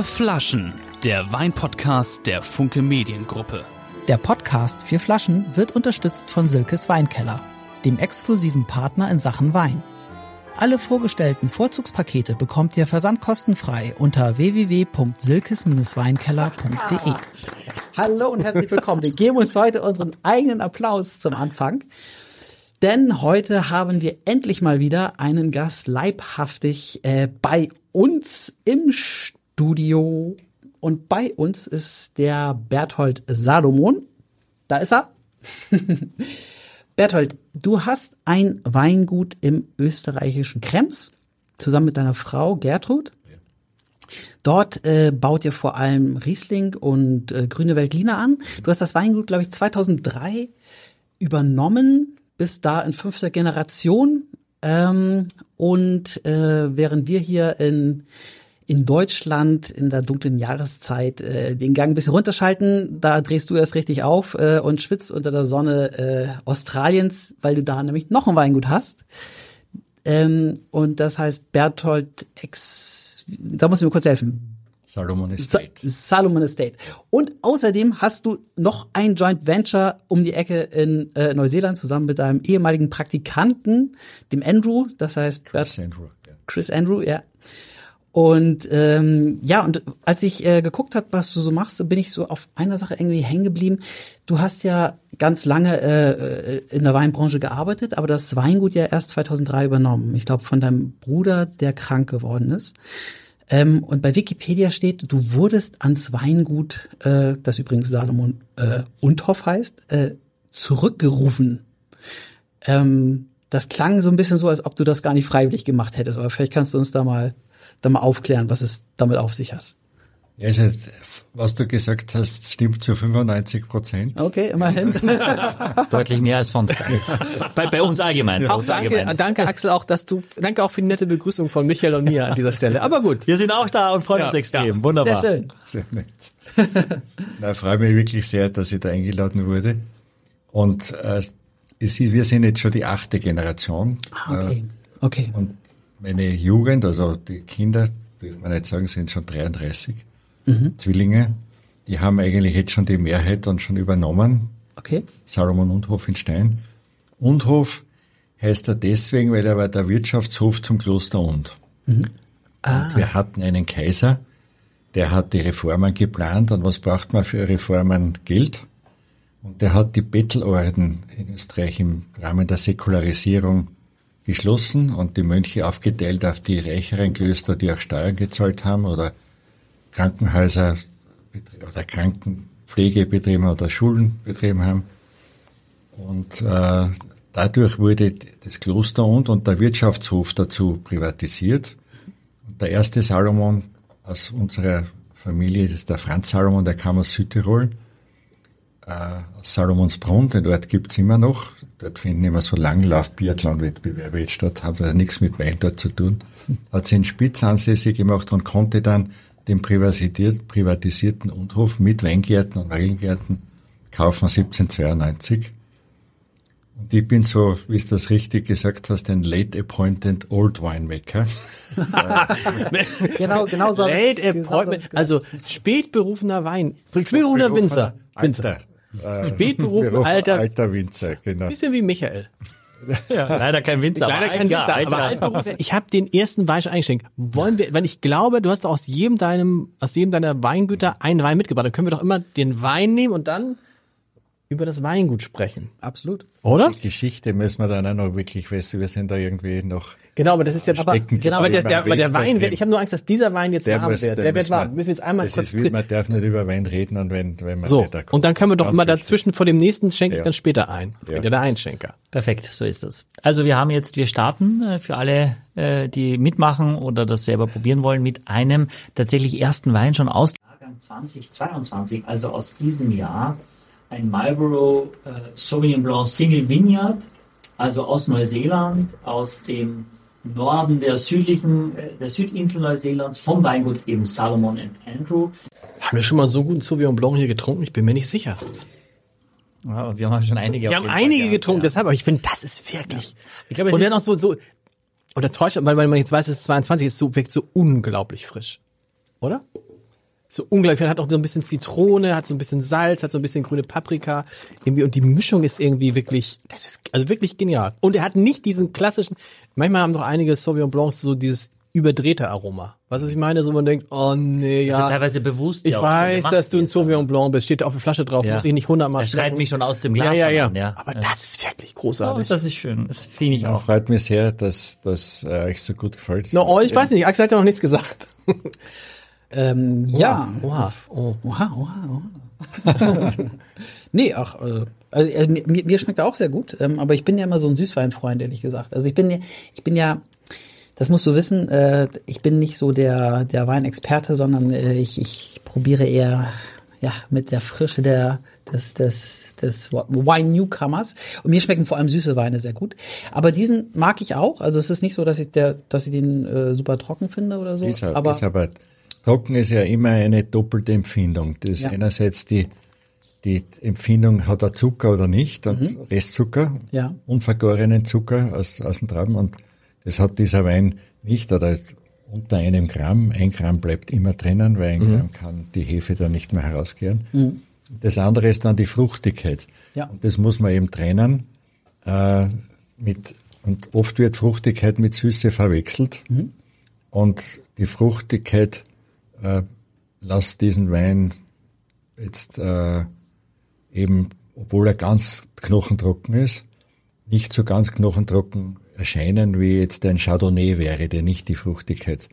Vier Flaschen, der Weinpodcast der Funke Mediengruppe. Der Podcast Vier Flaschen wird unterstützt von Silkes Weinkeller, dem exklusiven Partner in Sachen Wein. Alle vorgestellten Vorzugspakete bekommt ihr versandkostenfrei unter www.silkes-weinkeller.de. Hallo und herzlich willkommen. Wir geben uns heute unseren eigenen Applaus zum Anfang. Denn heute haben wir endlich mal wieder einen Gast leibhaftig äh, bei uns im Studio. Und bei uns ist der Berthold Salomon. Da ist er. Berthold, du hast ein Weingut im österreichischen Krems zusammen mit deiner Frau Gertrud. Dort äh, baut ihr vor allem Riesling und äh, Grüne Veltliner an. Du hast das Weingut, glaube ich, 2003 übernommen bis da in fünfter Generation. Ähm, und äh, während wir hier in in Deutschland in der dunklen Jahreszeit äh, den Gang ein bisschen runterschalten, da drehst du erst richtig auf äh, und schwitzt unter der Sonne äh, Australiens, weil du da nämlich noch ein Weingut hast. Ähm, und das heißt Berthold Ex, da muss ich mir kurz helfen. Salomon Estate. Salomon Estate. Und außerdem hast du noch ein Joint Venture um die Ecke in äh, Neuseeland zusammen mit deinem ehemaligen Praktikanten, dem Andrew. Das heißt Chris Andrew. Ja. Chris Andrew, ja. Und ähm, ja, und als ich äh, geguckt habe, was du so machst, bin ich so auf einer Sache irgendwie hängen geblieben. Du hast ja ganz lange äh, in der Weinbranche gearbeitet, aber das Weingut ja erst 2003 übernommen. Ich glaube von deinem Bruder, der krank geworden ist. Ähm, und bei Wikipedia steht, du wurdest ans Weingut, äh, das übrigens Salomon äh, Undhoff heißt, äh, zurückgerufen. Ähm, das klang so ein bisschen so, als ob du das gar nicht freiwillig gemacht hättest, aber vielleicht kannst du uns da mal, da mal aufklären, was es damit auf sich hat. Ja, also, was du gesagt hast, stimmt zu 95 Prozent. Okay, immerhin. Deutlich mehr als sonst. bei, bei uns allgemein. Auch danke, allgemein. danke Axel auch, dass du, danke auch für die nette Begrüßung von Michael und mir an dieser Stelle. Aber gut. Wir sind auch da und freuen ja, uns extrem. Ja. Wunderbar. Sehr schön. Sehr nett. Na, freue mich wirklich sehr, dass ich da eingeladen wurde. Und äh, wir sind jetzt schon die achte Generation. Ah, okay. Okay. Und meine Jugend, also die Kinder, die man nicht sagen, sind schon 33 mhm. Zwillinge. Die haben eigentlich jetzt schon die Mehrheit dann schon übernommen. Okay. Salomon Undhof in Stein. Undhof heißt er deswegen, weil er war der Wirtschaftshof zum Kloster Und. Mhm. Ah. Und wir hatten einen Kaiser, der hat die Reformen geplant und was braucht man für Reformen? Geld. Und der hat die Bettelorden in Österreich im Rahmen der Säkularisierung geschlossen und die Mönche aufgeteilt auf die reicheren Klöster, die auch Steuern gezahlt haben oder Krankenhäuser oder Krankenpflege betrieben oder Schulen betrieben haben. Und äh, dadurch wurde das Kloster und, und der Wirtschaftshof dazu privatisiert. Und der erste Salomon aus unserer Familie, das ist der Franz Salomon, der kam aus Südtirol, äh, aus Salomonsbrunn, den Ort gibt's immer noch. Dort finden immer so Langlauf-Biathlon-Wettbewerbe jetzt statt, hat also nichts mit Wein dort zu tun. Hat sich in Spitz ansässig gemacht und konnte dann den privatisierten Undhof mit Weingärten und Weingärten kaufen 1792. Und ich bin so, wie du das richtig gesagt hast, ein late appointed old winemaker. genau, genau so. Late appointment, also spätberufener Wein, spätberufener Winzer. Winzer. Äh, Spätberuf, alter, alter Winzer, genau. Bisschen wie Michael. Ja, leider kein Winzer. Leider kein Winzer, aber Altberuf. Ich habe den ersten Wein schon eingeschenkt. Wollen wir, wenn ich glaube, du hast aus jedem deinem, aus jedem deiner Weingüter einen Wein mitgebracht, dann können wir doch immer den Wein nehmen und dann über das Weingut sprechen. Absolut. Oder? Die Geschichte müssen wir dann auch noch wirklich wissen. Wir sind da irgendwie noch. Genau, aber das ist ja aber, genau, aber der, der, der Wein wird, ich habe nur Angst, dass dieser Wein jetzt der warm muss, wird. Der, wird warm. Wir müssen jetzt einmal das kurz. Ist, man darf nicht über Wein reden und wenn, wenn man so. Und dann können wir doch immer dazwischen richtig. vor dem nächsten schenke ich ja. dann später ein. Ja. Bin ja der Einschenker. Perfekt, so ist das. Also wir haben jetzt, wir starten äh, für alle, äh, die mitmachen oder das selber probieren wollen, mit einem tatsächlich ersten Wein schon aus Jahrgang 2022, also aus diesem Jahr ein Marlborough äh, Sauvignon Blanc Single Vineyard, also aus Neuseeland, aus dem Norden der südlichen, äh, der Südinsel Neuseelands, vom Weingut eben Salomon and Andrew. Haben wir schon mal so guten Sauvignon Blanc hier getrunken? Ich bin mir nicht sicher. Ja, wir haben schon einige. Wir haben einige Fall, getrunken, ja. deshalb, aber ich finde, das ist wirklich. Ich glaube, und dann auch so, so, oder täuscht, weil, weil man jetzt weiß, es ist 22, ist so, wirkt so unglaublich frisch. Oder? So unglaublich, hat auch so ein bisschen Zitrone, hat so ein bisschen Salz, hat so ein bisschen grüne Paprika, irgendwie, und die Mischung ist irgendwie wirklich, das ist also wirklich genial. Und er hat nicht diesen klassischen, manchmal haben doch einige Sauvignon Blancs so dieses überdrehte Aroma. Weißt du, was ich meine? So man denkt, oh nee, Das ist ja. teilweise bewusst. Ich ja weiß, dass du ein. Sauvignon Blanc bist, steht auf der Flasche drauf, Ja. muss ich nicht hundertmal Er schreit mich schon aus dem Ja, Glas ja, ja. an, ja. Aber Ja. das ist wirklich Oh, großartig. das ist schön. Das finde ich Ja, auch. freut mich sehr, dass das äh, euch so gut gefällt. No, oh, ich weiß nicht, Axel hat ja noch nichts gesagt. Ähm, ja. Oha, oh. Oha, oha, oha. nee, ach, äh, also, äh, mir, mir schmeckt er auch sehr gut, ähm, aber ich bin ja immer so ein Süßweinfreund, ehrlich gesagt. Also ich bin ja, ich bin ja, das musst du wissen, äh, ich bin nicht so der, der Weinexperte, sondern äh, ich, ich probiere eher ja, mit der Frische der, des, des, des Wine Newcomers. Und mir schmecken vor allem süße Weine sehr gut. Aber diesen mag ich auch. Also es ist nicht so, dass ich der, dass ich den äh, super trocken finde oder so. Ist, aber, aber trocken ist ja immer eine doppelte Empfindung. Das ist Ja. einerseits die, die Empfindung, hat er Zucker oder nicht, und Mhm. Restzucker, Ja. unvergorenen Zucker aus, aus den Trauben, und das hat dieser Wein nicht, oder unter einem Gramm, ein Gramm bleibt immer drinnen, weil Mhm. ein Gramm kann die Hefe da nicht mehr herausgehen. Das andere ist dann die Fruchtigkeit. Ja. Und das muss man eben trennen. Äh, mit, und oft wird Fruchtigkeit mit Süße verwechselt. Und die Fruchtigkeit äh, lässt diesen Wein jetzt äh, eben, obwohl er ganz knochentrocken ist, nicht so ganz knochentrocken erscheinen, wie jetzt ein Chardonnay wäre, der nicht die Fruchtigkeit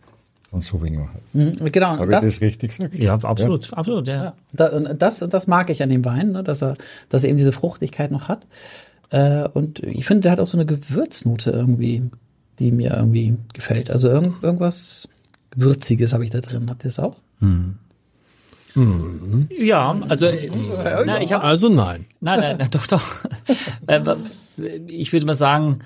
von Sauvignon hat. Mhm, genau. Habe das, ich das richtig gesagt? Ja, absolut, absolut, ja. Da, und das, das mag ich an dem Wein, ne, dass er, dass er eben diese Fruchtigkeit noch hat. Äh, und ich finde, der hat auch so eine Gewürznote irgendwie, die mir irgendwie gefällt. Also irgend, irgendwas Würziges habe ich da drin. Habt ihr es auch? Ja, also äh, na, ich habe Also nein. Nein, nein, nein, doch, doch. Äh, Ich würde mal sagen,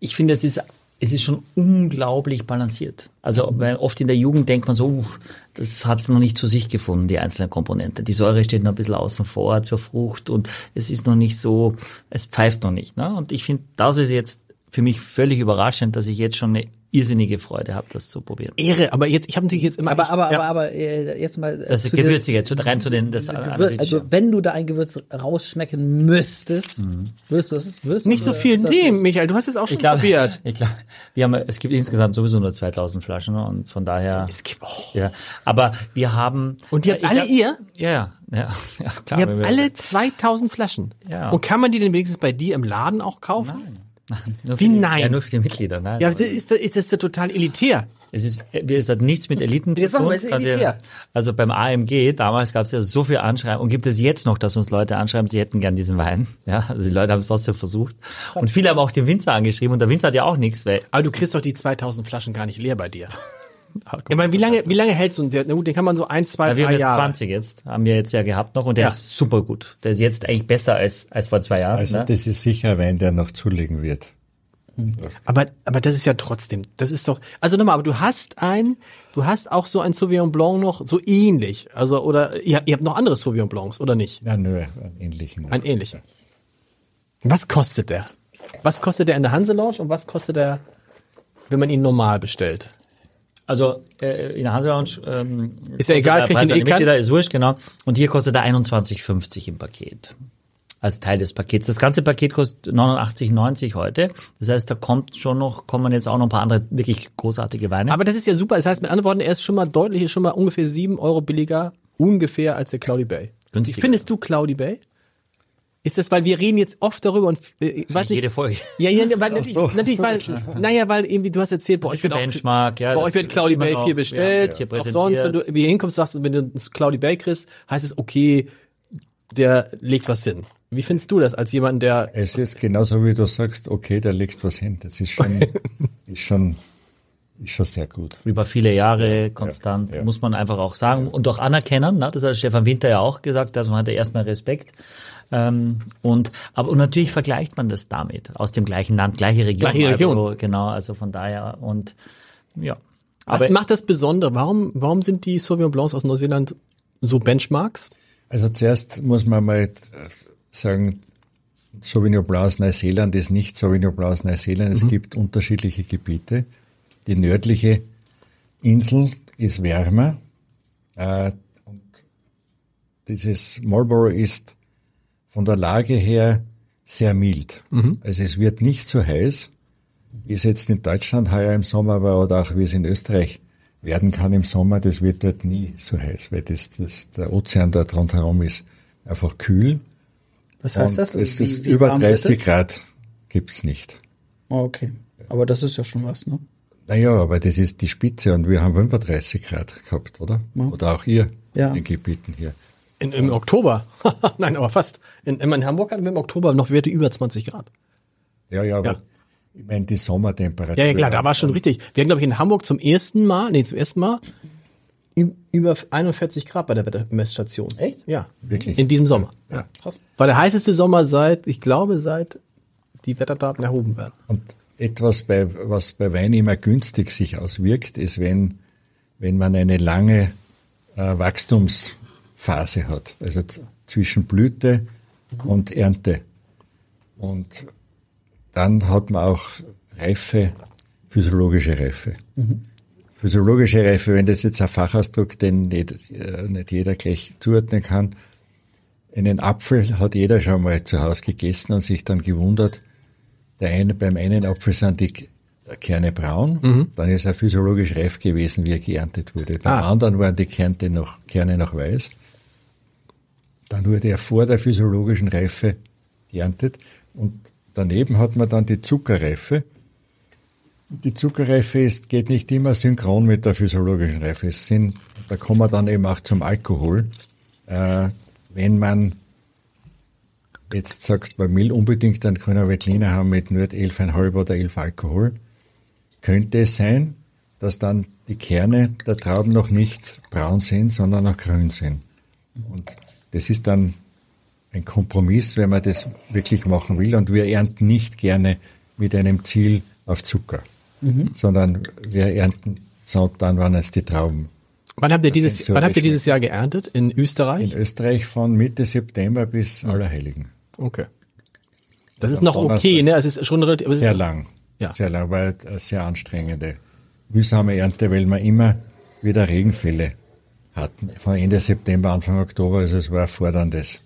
ich finde, es ist, es ist schon unglaublich balanciert. Also weil oft in der Jugend denkt man so, uh, das hat es noch nicht zu sich gefunden, die einzelnen Komponenten. Die Säure steht noch ein bisschen außen vor zur Frucht und es ist noch nicht so, es pfeift noch nicht. Ne? Und ich finde, das ist jetzt für mich völlig überraschend, dass ich jetzt schon eine irrsinnige Freude habe, das zu probieren. Ehre, aber jetzt, ich habe natürlich jetzt immer. Aber, aber, ja. aber, aber äh, jetzt mal. äh, Das ist gewürzig jetzt, rein zu den, das also wenn du da ein Gewürz rausschmecken müsstest, würdest du es? Würdest du nicht so viel das nehmen? Michael. Du hast es auch schon Ich glaube, probiert. ich glaube, wir haben, es gibt insgesamt sowieso nur 2000 Flaschen ne, und von daher. Es gibt, oh. Ja, aber wir haben. Und die habt ich alle glaub- ihr? Ja, ja, ja, ja klar. Ihr habt alle 2000 Flaschen. Ja. Und kann man die denn wenigstens bei dir im Laden auch kaufen? Nur für Wie die, nein? Ja, nur für die Mitglieder. Nein. Ja, das ist, ist das total elitär. es ist, es hat nichts mit Eliten zu tun. es elitär. Also beim AMG, damals gab es ja so viel Anschreiben und gibt es jetzt noch, dass uns Leute anschreiben, sie hätten gern diesen Wein. Ja, also die Leute haben es trotzdem versucht. Und viele haben auch den Winzer angeschrieben und der Winzer hat ja auch nichts, weil Aber du kriegst doch die 2000 Flaschen gar nicht leer bei dir. Ich meine, wie lange, wie lange hält so ein, na gut, den kann man so ein, zwei, Ja, wir haben drei jetzt Jahre. 20 jetzt, haben wir jetzt ja gehabt noch und der Ja. ist super gut. Der ist jetzt eigentlich besser als, als vor zwei Jahren. Also ne? das ist sicher ein Wein, der noch zulegen wird. Aber, aber das ist ja trotzdem, das ist doch, also nochmal, aber du hast ein, du hast auch so ein Sauvignon Blanc noch so ähnlich, also, oder, ihr, ihr habt noch andere Sauvignon Blancs, oder nicht? Ja, nur einen ähnlichen. Ein ähnlicher. Was kostet der? Was kostet der in der Hanse Lounge und was kostet der, wenn man ihn normal bestellt? Also äh, in der Hanse Lounge ähm, Ist ja egal, der Preis an eh die Mitglieder, ist wurscht, genau. Und hier kostet er 21,50 im Paket. Als Teil des Pakets. Das ganze Paket kostet 89,90 heute. Das heißt, da kommt schon noch, kommen jetzt auch noch ein paar andere wirklich großartige Weine. Aber das ist ja super, das heißt mit anderen Worten, er ist schon mal deutlich, ist schon mal ungefähr sieben Euro billiger, ungefähr als der Cloudy Bay. Günstiger. Wie findest du Cloudy Bay? Ist das, weil wir reden jetzt oft darüber und, äh, ich weiß nicht, jede Folge. Ja, ja, weil natürlich, natürlich weil, naja, weil irgendwie du hast erzählt, bei euch wird auch, Benchmark, ja, bei euch wird Cloudy immer Bay viel bestellt. es hier auch sonst, wenn du hier hinkommst, sagst du, wenn du Cloudy Bay kriegst, heißt es okay, der legt was hin. Wie findest du das als jemand, der, Es ist genauso wie du sagst, okay, da liegt was hin. Das ist schon, ist schon, ist schon sehr gut. über viele Jahre konstant, ja. muss man einfach auch sagen und auch anerkennen. Ne? Das hat Stefan Winter ja auch gesagt, also man hat ja erstmal Respekt. Ähm, und aber und natürlich vergleicht man das damit aus dem gleichen Land, gleiche Region, Gleiche Region. Also, genau, also von daher und ja. was Aber macht das Besondere? Warum, warum sind die Sauvignon Blancs aus Neuseeland so Benchmarks? Also zuerst muss man mal äh, sagen, Sauvignon Blanc aus Neuseeland ist nicht Sauvignon Blanc aus Neuseeland. Es gibt unterschiedliche Gebiete. Die nördliche Insel ist wärmer. Äh, dieses Marlborough ist von der Lage her sehr mild. Also es wird nicht so heiß, wie es jetzt in Deutschland heuer im Sommer war oder auch wie es in Österreich werden kann im Sommer. Das wird dort nie so heiß, weil das, das, der Ozean dort rundherum ist einfach kühl. Was heißt das? Und es Wie- ist wie über warm wird 30 es? Grad gibt's nicht. Oh, okay. Aber das ist ja schon was, ne? Naja, aber das ist die Spitze und wir haben 35 Grad gehabt, oder? Oder auch ihr Ja. in den Gebieten hier. In, Im Oktober. Nein, aber fast. In, in Hamburg hatten wir im Oktober noch Werte über 20 Grad. Ja, ja, aber Ja. ich meine die Sommertemperatur. Ja, ja, klar, da war schon richtig. Wir hatten, glaube ich, in Hamburg zum ersten Mal, nee, zum ersten Mal über 41 Grad bei der Wettermessstation. Echt? Ja. Wirklich? In diesem Sommer. Ja. Krass. War der heißeste Sommer seit, ich glaube, seit die Wetterdaten erhoben werden. Und etwas, bei, was bei Wein immer günstig sich auswirkt, ist, wenn, wenn man eine lange äh, Wachstumsphase hat, also zwischen Blüte und Ernte. Und dann hat man auch Reife, physiologische Reife. Physiologische Reife, wenn das jetzt ein Fachausdruck, den nicht, äh, nicht jeder gleich zuordnen kann, einen Apfel hat jeder schon mal zu Hause gegessen und sich dann gewundert, der eine, beim einen Apfel sind die Kerne braun, dann ist er physiologisch reif gewesen, wie er geerntet wurde. Beim Ah. anderen waren die Kerne noch, Kerne noch weiß. Dann wurde er vor der physiologischen Reife geerntet und daneben hat man dann die Zuckerreife. Die Zuckerreife ist, geht nicht immer synchron mit der physiologischen Reife. Es sind, da kommen wir dann eben auch zum Alkohol. Äh, wenn man jetzt sagt, man will unbedingt einen grünen Veltliner haben mit nur 11,5 oder 11 Alkohol, könnte es sein, dass dann die Kerne der Trauben noch nicht braun sind, sondern noch grün sind. Und das ist dann ein Kompromiss, wenn man das wirklich machen will. Und wir ernten nicht gerne mit einem Ziel auf Zucker, sondern wir ernten dann, wann es die Trauben. Wann habt ihr dieses, wann habt ihr die dieses Jahr geerntet? In Österreich? In Österreich von Mitte September bis Allerheiligen. Okay. Das ist am noch okay, Donnerstag. ne? Es ist schon relativ, Sehr ist, lang. Ja. Sehr lang, weil eine sehr anstrengende, mühsame Ernte, weil wir immer wieder Regenfälle hatten. Von Ende September, Anfang Oktober, also es war ein forderndes,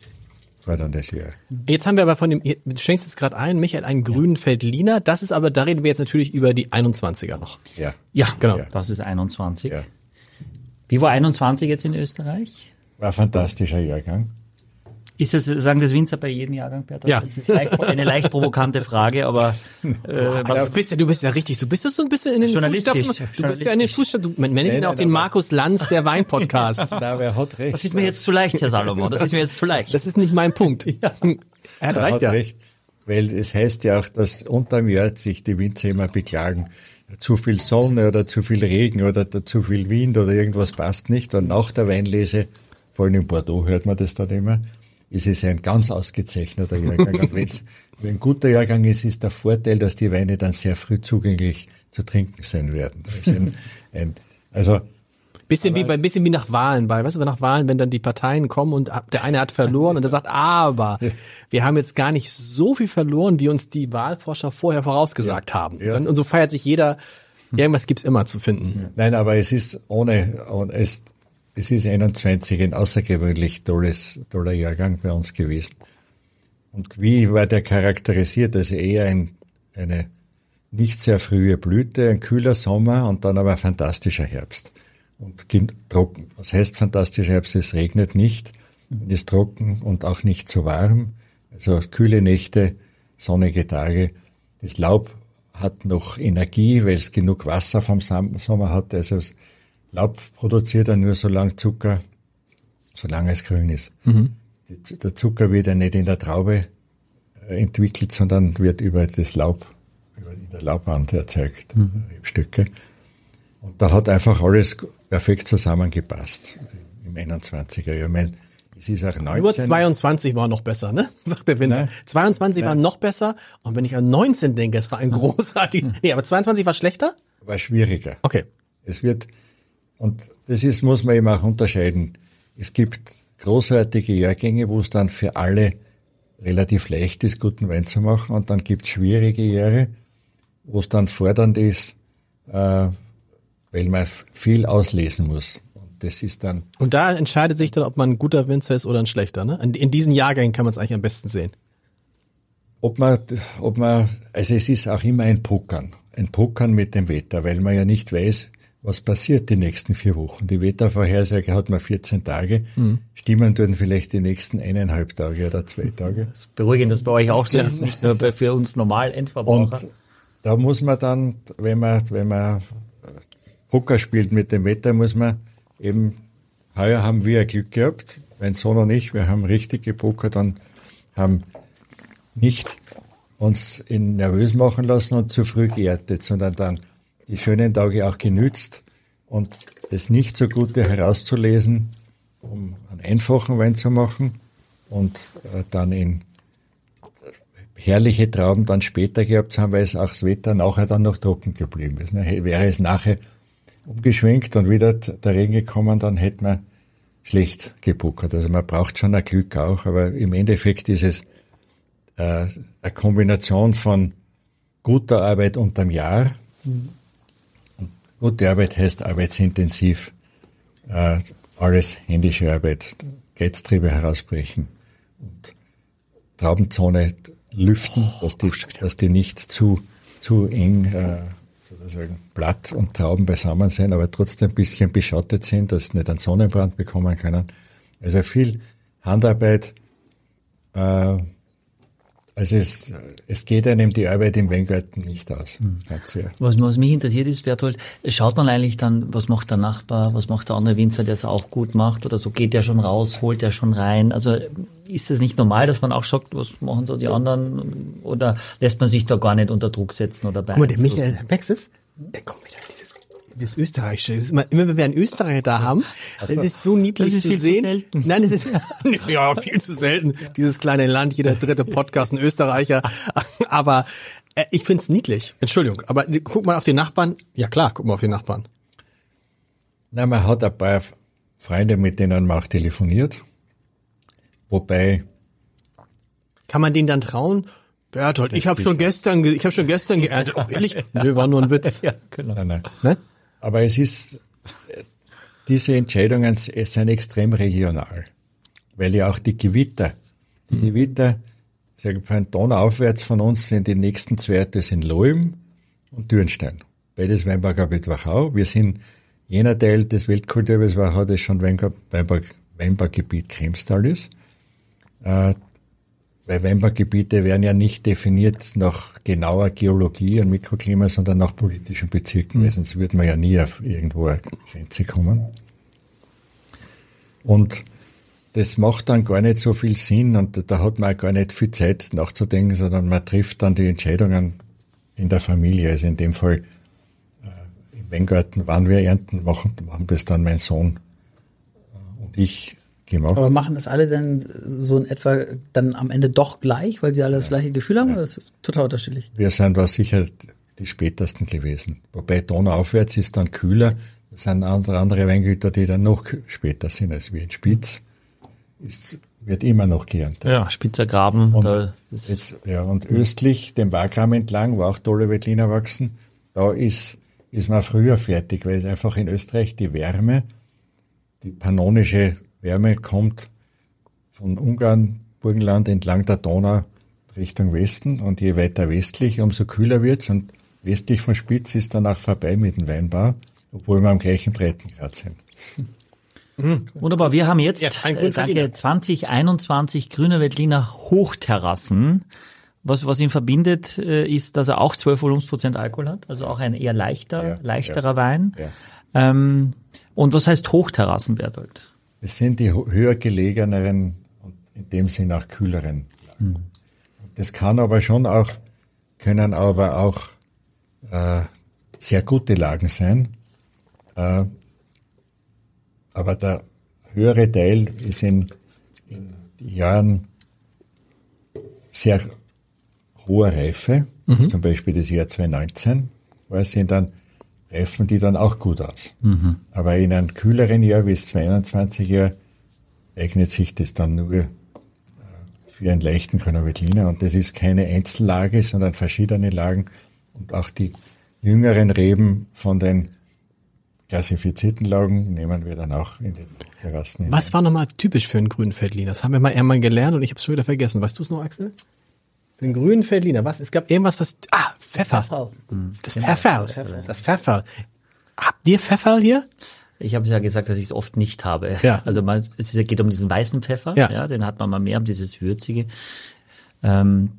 forderndes Jahr. Jetzt haben wir aber von dem, du schenkst jetzt gerade ein, Michael, einen grünen Feldliner. Das ist aber, da reden wir jetzt natürlich über die 21er noch. Ja. Ja, Genau. Ja. Das ist 21. ja. Wie war 21 jetzt in Österreich? War ein fantastischer Jahrgang. Ist das, sagen das Winzer bei jedem Jahrgang, Bertolt? Ja. Das ist leicht, eine leicht provokante Frage, aber äh, Aber du bist ja, du bist ja richtig, du bist ja so ein bisschen in den Journalistisch, Fußstapfen. Du bist ja in den. Fußstapfen. Du, man nennt ihn auch den Markus Lanz der Wein-Podcast. Na, wer hat recht? das ist mir jetzt zu leicht, Herr Salomon. Das ist mir jetzt zu leicht. Das ist nicht mein Punkt. Er hat Er recht, hat ja. recht. Weil es heißt ja auch, dass unterm Jahr sich die Winzer immer beklagen, zu viel Sonne oder zu viel Regen oder da zu viel Wind oder irgendwas passt nicht. Und nach der Weinlese, vor allem in Bordeaux hört man das dann immer, ist es ein ganz ausgezeichneter Jahrgang. Und wenn's wenn ein guter Jahrgang ist, ist der Vorteil, dass die Weine dann sehr früh zugänglich zu trinken sein werden. Ein, ein, also Bisschen wie bei, bisschen wie nach Wahlen bei, weißt du, nach Wahlen, wenn dann die Parteien kommen und der eine hat verloren und der sagt, aber wir haben jetzt gar nicht so viel verloren, wie uns die Wahlforscher vorher vorausgesagt haben. Ja. Und so feiert sich jeder, irgendwas gibt's immer zu finden. Nein, aber es ist ohne, ohne es, es ist 21 ein außergewöhnlich tolles, toller Jahrgang bei uns gewesen. Und wie war der charakterisiert? Also eher ein, eine nicht sehr frühe Blüte, ein kühler Sommer und dann aber ein fantastischer Herbst. Und trocken. Was heißt fantastischer Herbst? Es regnet nicht, ist trocken und auch nicht zu warm. Also kühle Nächte, sonnige Tage. Das Laub hat noch Energie, weil es genug Wasser vom Sommer hat. Also Laub produziert ja nur so lange Zucker, solange es grün ist. Die- Der Zucker wird ja nicht in der Traube äh, entwickelt, sondern wird über das Laub, über in der Laubband erzeugt, Rebstücke. Und da hat einfach alles perfekt zusammengepasst im 21er Jahr. Ich meine, es ist auch 19. Nur 22 war noch besser, ne? Sagt der Winzer. Nein. 22 war noch besser. Und wenn ich an 19 denke, es war ein großartiger. Nee, aber 22 war schlechter? war schwieriger. Okay. Es wird, und das ist, muss man eben auch unterscheiden. Es gibt großartige Jahrgänge, wo es dann für alle relativ leicht ist, guten Wein zu machen. Und dann gibt es schwierige Jahre, wo es dann fordernd ist, äh, weil man viel auslesen muss. Und das ist dann, Und da entscheidet sich dann, ob man ein guter Winzer ist oder ein schlechter. Ne? In, in diesen Jahrgängen kann man es eigentlich am besten sehen. ob man, ob man, also es ist auch immer ein Pokern. Ein Pokern mit dem Wetter, weil man ja nicht weiß, was passiert die nächsten vier Wochen. Die Wettervorhersage hat man 14 Tage, stimmen tun vielleicht die nächsten eineinhalb Tage oder zwei Tage. Beruhigend, dass bei euch auch so ist, nicht nur bei, für uns normal Endverbraucher. Und da muss man dann, wenn man, wenn man Poker spielt mit dem Wetter, muss man eben, heuer haben wir Glück gehabt, mein Sohn und ich, wir haben richtig gepokert und haben nicht uns in nervös machen lassen und zu früh geerntet, sondern dann die schönen Tage auch genützt und das nicht so Gute herauszulesen, um einen einfachen Wein zu machen und äh, dann in herrliche Trauben dann später gehabt haben, weil es auch das Wetter nachher dann noch trocken geblieben ist. Ne? Wäre es nachher umgeschwenkt und wieder der Regen gekommen, dann hätte man schlecht gepuckert. Also man braucht schon ein Glück auch, aber im Endeffekt ist es äh, eine Kombination von guter Arbeit unterm Jahr. Und gute Arbeit heißt arbeitsintensiv, äh, alles händische Arbeit, Geiztriebe herausbrechen und Traubenzone lüften, dass die, dass die nicht zu, zu eng äh, sozusagen Blatt und Trauben beisammen sind, aber trotzdem ein bisschen beschattet sind, dass sie nicht einen Sonnenbrand bekommen können. Also viel Handarbeit. Äh, also es, es geht einem die Arbeit im Weingarten nicht aus. Sehr. Was, was mich interessiert ist, Berthold, schaut man eigentlich dann, was macht der Nachbar, was macht der andere Winzer, der es auch gut macht oder so, geht der schon raus, holt der schon rein? Also ist es nicht normal, dass man auch schaut, was machen so die anderen oder lässt man sich da gar nicht unter Druck setzen oder Guck mal, der beeinflussen? Michael Maxis, der kommt wieder dieses, dieses Österreichische. Das immer, immer wenn wir einen Österreicher da haben, das ist so niedlich Das ist zu viel zu sehen. selten. Nein, das ist ja viel zu selten. Dieses kleine Land, jeder dritte Podcast ein Österreicher. Aber äh, ich find's niedlich. Entschuldigung, aber guck mal auf die Nachbarn. Ja klar, guck mal auf die Nachbarn. Na, man hat ein paar Freunde, mit denen man auch telefoniert. Wobei, Kann man denen dann trauen? Berthold, ich habe schon gestern, ge- ich habe schon gestern geerntet. Oh, ehrlich? Nö, war nur ein Witz. Ja, genau. nein, nein. Ne? Aber es ist, äh, diese Entscheidungen es sind extrem regional. Weil ja auch die Gewitter, die Gewitter, sag ich, von Donauaufwärts von uns sind die nächsten zwei Orte sind Loim und Dürnstein. Beides Weinberger Wachau. Wir sind jener Teil des Weltkulturbes Wachau, das schon Weinberg, Weinberg, Weinberggebiet Kremstal ist. Weil Weinberggebiete werden ja nicht definiert nach genauer Geologie und Mikroklima, sondern nach politischen Bezirken, weil sonst wird man ja nie auf irgendwo eine Grenze kommen. Und das macht dann gar nicht so viel Sinn und da hat man auch gar nicht viel Zeit nachzudenken, sondern man trifft dann die Entscheidungen in der Familie. Also in dem Fall äh, im Weingarten, wann wir ernten, machen, machen das dann mein Sohn äh, und ich gemacht. Aber machen das alle dann so in etwa dann am Ende doch gleich, weil sie alle das gleiche Gefühl haben? Oder ist das total unterschiedlich? Wir sind was sicher die spätesten gewesen. Wobei Donauaufwärts ist dann kühler. Das sind andere, andere Weingüter, die dann noch später sind als wir in Spitz. Ist, wird immer noch geerntet. Ja, Spitzer Graben, Und, da ist jetzt, ja, und östlich, den Wagram entlang, wo auch tolle Veltliner wachsen, da ist, ist man früher fertig, weil einfach in Österreich die Wärme, die pannonische Wärme kommt von Ungarn, Burgenland entlang der Donau Richtung Westen und je weiter westlich, umso kühler wird's und westlich von Spitz ist dann auch vorbei mit dem Weinbau, obwohl wir am gleichen Breitengrad sind. Wunderbar, wir haben jetzt, Ja, äh, danke, 2021 Grüner Veltliner Hochterrassen. Was, was ihn verbindet, äh, ist, dass er auch 12 Volumensprozent Alkohol hat, also auch ein eher leichter, Ja, leichterer ja. Wein. Ja. Ähm, und was heißt Hochterrassen, Bertolt? Es sind die höher gelegeneren und in dem Sinn auch kühleren Lagen. Das kann aber schon auch, können aber auch äh, sehr gute Lagen sein. Äh, aber der höhere Teil ist in, in Jahren sehr hoher Reife, zum Beispiel das Jahr 2019, weil es sind dann Reifen, die dann auch gut aus. Aber in einem kühleren Jahr wie das 22 Jahr eignet sich das dann nur äh, für einen leichten Chronovetliner und das ist keine Einzellage, sondern verschiedene Lagen und auch die jüngeren Reben von den klassifizierten Lagen nehmen wir dann auch in den Terrassen. Was war nochmal typisch für einen grünen Veltliner? Das haben wir mal einmal gelernt und ich habe es schon wieder vergessen. Weißt du es noch, Axel? Den grünen Veltliner. Was? Es gab irgendwas, was. Ah, Pfeffer. Pfeffer. Das Pfeffer. Das Pfeffer. Habt ihr Pfeffer hier? Ich habe ja gesagt, dass ich es oft nicht habe. Ja. Also man, es geht um diesen weißen Pfeffer, Ja. ja. den hat man mal mehr, um dieses würzige. Ähm,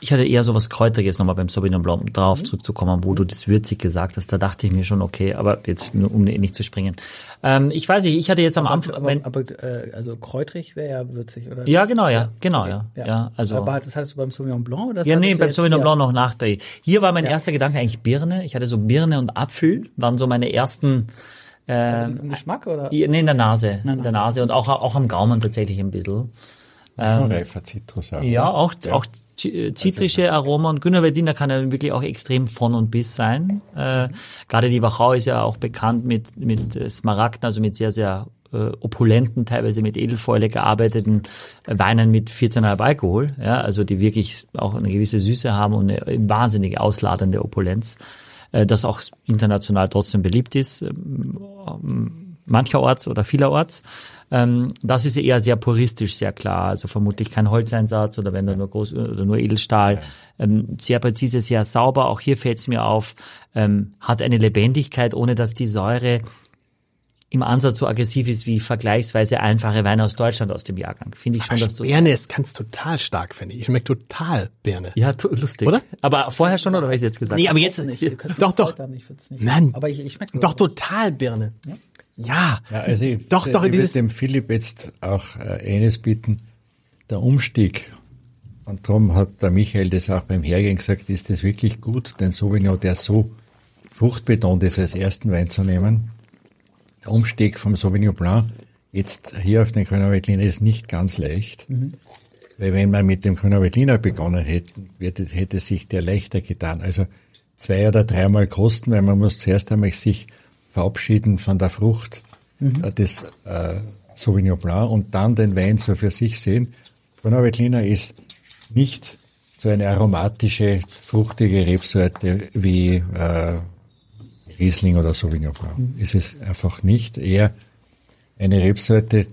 ich hatte eher so was Kräutriges nochmal beim Sauvignon Blanc, drauf Mhm. zurückzukommen, wo du das würzig gesagt hast. Da dachte ich mir schon, okay, aber jetzt nur, um nicht zu springen. Ähm, ich weiß nicht, ich hatte jetzt am Anfang, Aber, wenn, aber äh, also kräutrig wäre ja würzig, oder? ja genau, ja, genau, ja, ja, also. Aber das hattest du beim Sauvignon Blanc? Oder Ja, nee, beim Sauvignon? Blanc noch nach der. Hier war mein erster Gedanke eigentlich Birne. Ich hatte so Birne und Apfel, waren so meine ersten, Also im Geschmack, oder? nee, in der Nase, in der Nase und auch, auch am Gaumen tatsächlich ein bisschen. Schon reifer Zitrus auch. Ja, auch, auch zi- äh, zitrische Aromen und Grüner kann ja wirklich auch extrem von und bis sein. Äh, gerade die Wachau ist ja auch bekannt mit, mit äh, Smaragden, also mit sehr, sehr äh, opulenten, teilweise mit Edelfäule gearbeiteten äh, Weinen mit 14,5 Alkohol, ja, also die wirklich auch eine gewisse Süße haben und eine wahnsinnig ausladende Opulenz, äh, das auch international trotzdem beliebt ist. Ähm, mancherorts oder vielerorts. Ähm, das ist ja eher sehr puristisch, sehr klar. Also vermutlich kein Holzeinsatz oder wenn da nur groß oder nur Edelstahl. Ähm, sehr präzise, sehr sauber. Auch hier fällt es mir auf, ähm, hat eine Lebendigkeit, ohne dass die Säure im Ansatz so aggressiv ist wie vergleichsweise einfache Weine aus Deutschland aus dem Jahrgang. Finde ich schon, dass du Birne ist ganz total stark, finde ich. Schmeckt total Birne. ja, lustig. Oder? Aber vorher schon oder was ich jetzt gesagt? Nee, habe? aber jetzt nicht. Doch, doch. Ich nicht. Nein. Aber ich, ich schmecke Doch total Birne. Ja. Ja, also ich, Doch, ich doch, würde dieses- dem Philipp jetzt auch äh, eines bieten, der Umstieg. Und darum hat der Michael das auch beim Hergehen gesagt, ist das wirklich gut, den Sauvignon, der so fruchtbetont ist, als ersten Wein zu nehmen. Der Umstieg vom Sauvignon Blanc jetzt hier auf den Grüner Veltliner ist nicht ganz leicht. Weil wenn wir mit dem Grüner Veltliner begonnen hätte, hätte sich der leichter getan. Also zwei oder dreimal kosten, weil man muss zuerst einmal sich verabschieden von der Frucht äh, des äh, Sauvignon Blanc und dann den Wein so für sich sehen. Grüner Veltliner ist nicht so eine aromatische, fruchtige Rebsorte wie äh, Riesling oder Sauvignon Blanc. Ist es einfach nicht. Eher eine Rebsorte,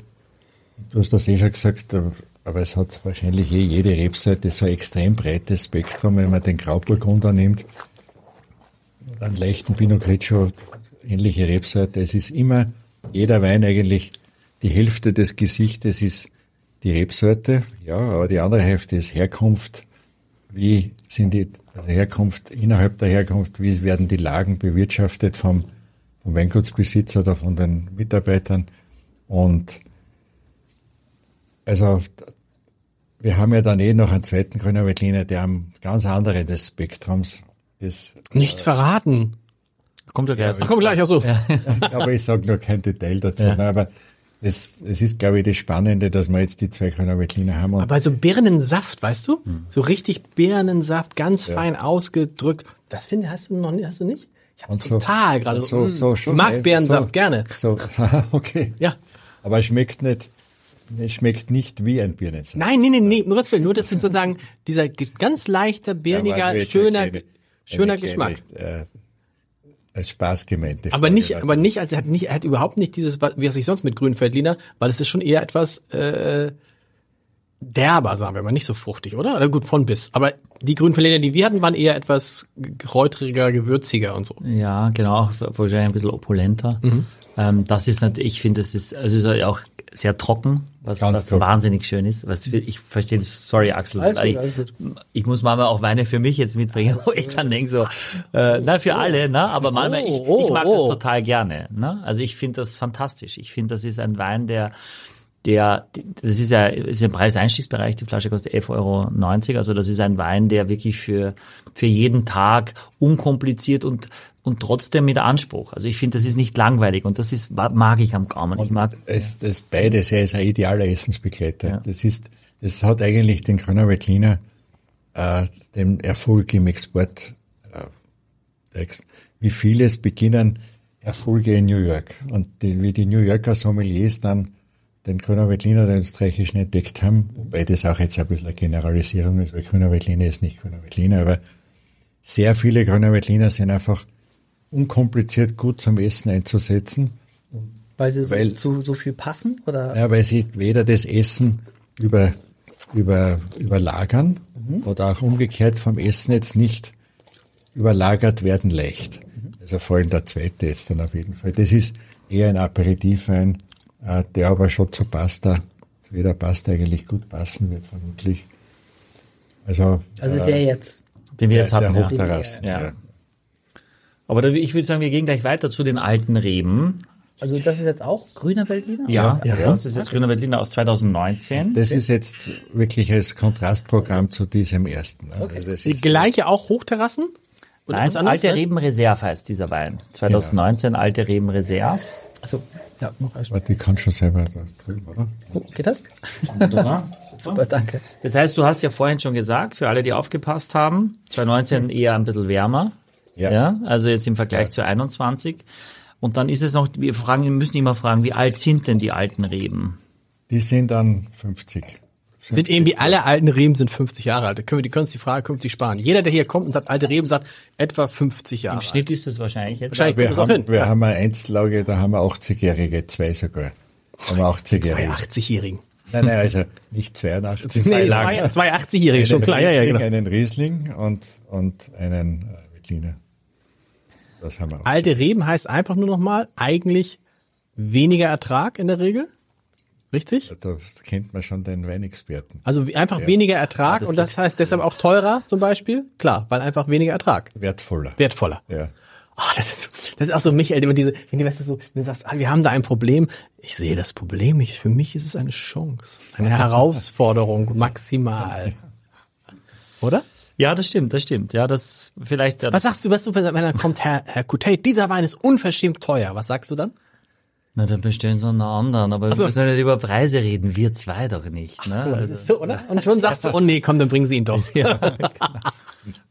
du hast das eh schon gesagt, aber es hat wahrscheinlich eh jede Rebsorte so ein extrem breites Spektrum, wenn man den Grauburgunder nimmt, einen leichten Pinot Grigio, ähnliche Rebsorte. Es ist immer, jeder Wein eigentlich, die Hälfte des Gesichtes ist die Rebsorte, ja, aber die andere Hälfte ist Herkunft. Wie sind die, also Herkunft, innerhalb der Herkunft, wie werden die Lagen bewirtschaftet vom, vom Weingutsbesitzer oder von den Mitarbeitern? Und also wir haben ja dann eh noch einen zweiten Grüner Veltliner, der am ganz anderen des Spektrums ist. Nicht verraten. Kommt ja gleich. Ach, komm gleich, ach so. aber ich sage nur kein Detail dazu. Ne, Aber es, es ist, glaube ich, das Spannende, dass wir jetzt die zwei Veltliner haben. Und Aber so Birnensaft, weißt du? Hm. So richtig Birnensaft, ganz fein ausgedrückt. Das finde hast du noch nicht, hast du nicht? Ich hab's Und so- total gerade. so, so schon, ich mag ey, Birnensaft so, gerne. So, okay. Ja. Aber es schmeckt nicht, es schmeckt nicht wie ein Birnensaft. Nein, nee, nee, nee, nur was will, nur das sind sozusagen dieser ganz leichter, birniger, schöner, schöner Geschmack. kleine, Äh, als Spaß gemeinte Aber Frage nicht, aber nicht, also er hat nicht, er hat überhaupt nicht dieses, wie es sich sonst mit grünen Veltliner, weil es ist schon eher etwas äh, derber, sagen wir mal, nicht so fruchtig, oder? Oder gut, von bis. Aber die grünen Veltliner, die wir hatten, waren eher etwas kräutriger, gewürziger und so. Ja, genau, wahrscheinlich ein bisschen opulenter. Mhm. Ähm, das ist natürlich, ich finde, das ist, also ist auch sehr trocken, was, Ganz was trocken. wahnsinnig schön ist. Was für- ich verstehe das, sorry Axel, Alles weil gut, alles ich, ich muss manchmal auch Weine für mich jetzt mitbringen, wo ich dann denke so, äh, na für alle, ne? Aber manchmal, ich, oh, ich mag oh. das total gerne. Ne? Also ich finde das fantastisch. Ich finde, das ist ein Wein, der der, das ist ja, ist ja im Preiseinstiegsbereich, die Flasche kostet 11,90 Euro, also das ist ein Wein, der wirklich für, für jeden Tag unkompliziert und, und trotzdem mit Anspruch. Also ich finde, das ist nicht langweilig und das ist, mag ich am Gaumen. Ich mag, Es, das beides, er ist ein idealer Essensbegleiter. Das ist, das hat eigentlich den Grüner Veltliner, äh, den Erfolg im Export, äh. Wie vieles beginnen Erfolge in New York. Und die, wie die New Yorker Sommeliers dann den Grüner Veltliner, den österreichischen entdeckt haben, wobei das auch jetzt ein bisschen eine Generalisierung ist, weil Grüner Veltliner ist nicht Grüner Veltliner, aber sehr viele Grüner Veltliner sind einfach unkompliziert gut zum Essen einzusetzen. Weil sie so, Weil- zu so viel passen? Oder? Ja, weil sie weder das Essen über, über, überlagern oder auch umgekehrt vom Essen jetzt nicht überlagert werden leicht. Also vor allem der zweite jetzt dann auf jeden Fall. Das ist eher ein Aperitivwein, äh, der aber schon zu Pasta, zu jeder Pasta eigentlich gut passen wird vermutlich. Also, Also äh, der jetzt. Den wir der, jetzt der hatten. ja. Hochterrassen. Ja. Ja. Aber da, ich würde sagen, wir gehen gleich weiter zu den alten Reben. Also das ist jetzt auch grüner Veltliner? Ja, Ja. das ist jetzt Grüner Veltliner aus 2019. Das ist jetzt wirklich als Kontrastprogramm zu diesem ersten. ne? Also das Die gleiche auch Hochterrassen? Oder Nein, Alte ne? Reben Reserve heißt dieser Wein. 2019 Alte Reben Reserve. Also, ja, noch erst. Warte, ich kann schon selber da drüben, oder? Oh, geht das? Wunderbar. Super, danke. Das heißt, du hast ja vorhin schon gesagt, für alle, die aufgepasst haben, 2019 eher ein bisschen wärmer. Ja. Ja. also jetzt im Vergleich zu 21. Und dann ist es noch, wir fragen, wir müssen immer fragen, wie alt sind denn die alten Reben? Die sind dann 50. Sind irgendwie alle alten Reben sind 50 Jahre alt. Da können wir, die können uns die Frage künftig sparen. Jeder, der hier kommt und hat alte Reben, sagt etwa 50 Jahre Im Schnitt ist es wahrscheinlich jetzt. Wahrscheinlich Wir haben, hin. wir Ja. haben eine Einzellage, da haben wir 80-Jährige, zwei sogar. Haben wir 80-Jährige. 82-Jährigen. Nein, nein, also nicht 82. Nee, Lagen. zwei, zwei 80-Jährige, schon Einen klar. Ja, ja, Riesling, genau. einen Riesling und, und einen äh, Veltliner. Das haben wir auch. Alte Reben heißt einfach nur nochmal, eigentlich weniger Ertrag in der Regel. Richtig? Da kennt man schon den Weinexperten. Also einfach weniger Ertrag und das heißt deshalb auch teurer zum Beispiel? Klar, weil einfach weniger Ertrag. Wertvoller. Wertvoller. Ja. Ah, das ist, das ist auch so Michael, immer diese, wenn du weißt du so, wenn du sagst, ah, wir haben da ein Problem. Ich sehe das Problem nicht. Für mich ist es eine Chance. Eine Herausforderung, maximal. Oder? Ja, das stimmt, das stimmt. Ja, das vielleicht. Was sagst du, was du, wenn dann kommt, Herr, Herr Coutet, dieser Wein ist unverschämt teuer. Was sagst du dann? Na, dann bestellen sie einen anderen. Aber wir so. müssen ja nicht über Preise reden. Wir zwei doch nicht. Ne? Das Also, ist so, oder? Und schon sagst du, oh nee, komm, dann bringen sie ihn doch.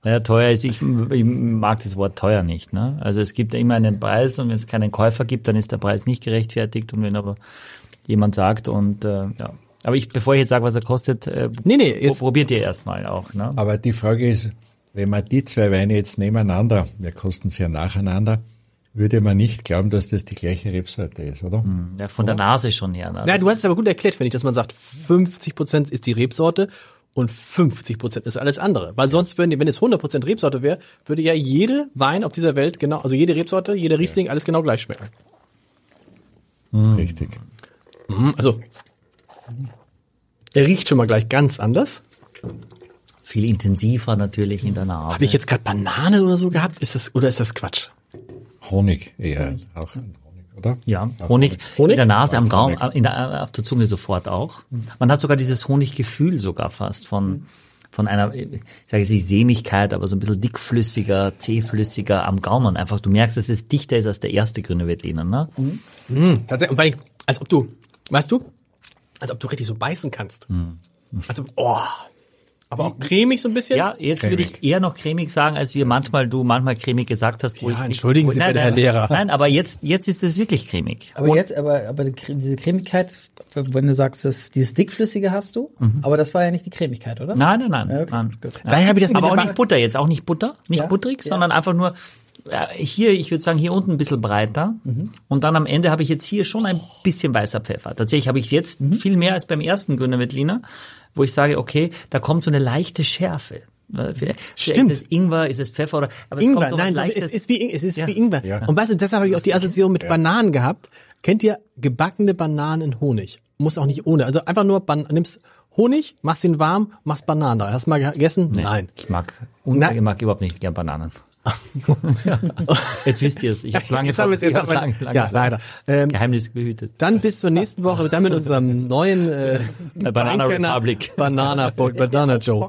naja, teuer ist, ich, ich mag das Wort teuer nicht. Ne? Also es gibt ja immer einen Preis und wenn es keinen Käufer gibt, dann ist der Preis nicht gerechtfertigt. Und wenn aber jemand sagt und äh, ja. Aber ich, bevor ich jetzt sage, was er kostet, äh, Nee, nee, jetzt- probiert ihr erstmal auch. Ne? Aber die Frage ist, wenn man die zwei Weine jetzt nebeneinander, wir kosten sie ja nacheinander, würde man nicht glauben, dass das die gleiche Rebsorte ist, oder? Ja, von der Nase schon her. Ne? Na, du hast es aber gut erklärt, finde ich, dass man sagt, 50 Prozent ist die Rebsorte und 50 Prozent ist alles andere. Weil sonst würden, die- wenn es 100 Prozent Rebsorte wäre, würde ja jede Wein auf dieser Welt genau, also jede Rebsorte, jeder Riesling, alles genau gleich schmecken. Richtig. Mhm, Also, der riecht schon mal gleich ganz anders. Viel intensiver natürlich in der Nase. Habe ich jetzt gerade Banane oder so gehabt? Ist das, oder ist das Quatsch? Honig eher, auch ein Honig, oder? Ja, Auch Honig, Honig? in der Nase, am Gaumen, Honig. in der, auf der Zunge sofort auch. Man hat sogar dieses Honiggefühl sogar fast von, von einer, ich sage jetzt nicht Sämigkeit, aber so ein bisschen dickflüssiger, zähflüssiger am Gaumen. Einfach, du merkst, dass es dichter ist als der erste grüne Veltliner, ne? Tatsächlich, und vor allem, als ob du, weißt du, als ob du richtig so beißen kannst. Also, oh. Aber auch cremig so ein bisschen? Ja, jetzt würde ich eher noch cremig sagen, als wir manchmal, du manchmal cremig gesagt hast. Wo Ja, ich's nicht- entschuldigen wo- Sie nein, bitte, Herr Lehrer. Nein, aber jetzt, jetzt ist es wirklich cremig. Aber jetzt, aber, aber diese Cremigkeit, wenn du sagst, dass dieses dickflüssige hast du, aber das war ja nicht die Cremigkeit, oder? Nein, nein, nein. Ja, okay, nein. gut. Daher habe ich das aber auch nicht Butter jetzt, auch nicht Butter, nicht Ja, butterig, ja. sondern einfach nur ja, hier, ich würde sagen, hier unten ein bisschen breiter. Mhm. Und dann am Ende habe ich jetzt hier schon ein bisschen weißer Pfeffer. Tatsächlich habe ich jetzt Mhm. viel mehr als beim ersten Grüner Veltliner, wo ich sage, okay, da kommt so eine leichte Schärfe. Vielleicht, Stimmt. Ist es Ingwer, ist es Pfeffer oder, aber es Ingwer, kommt so nein, Leichtes. es ist wie, es ist Ja. wie Ingwer. Ja. Und weißt du, deshalb habe ich auch die Assoziation mit Bananen gehabt. Kennt ihr gebackene Bananen in Honig? Muss auch nicht ohne. Also einfach nur, Ban nimmst Honig, machst ihn warm, machst Bananen rein. Hast du mal gegessen? Nein. Ich mag, Na- ich mag überhaupt nicht gern Bananen. jetzt wisst ihr es. Ich habe es lange, Jetzt haben wir es- jetzt wir- lange, lange ja, leider. Ähm, Geheimnis behütet. Dann bis zur nächsten Woche, dann mit unserem neuen äh, Banana Republic. Banana, Banana Joe.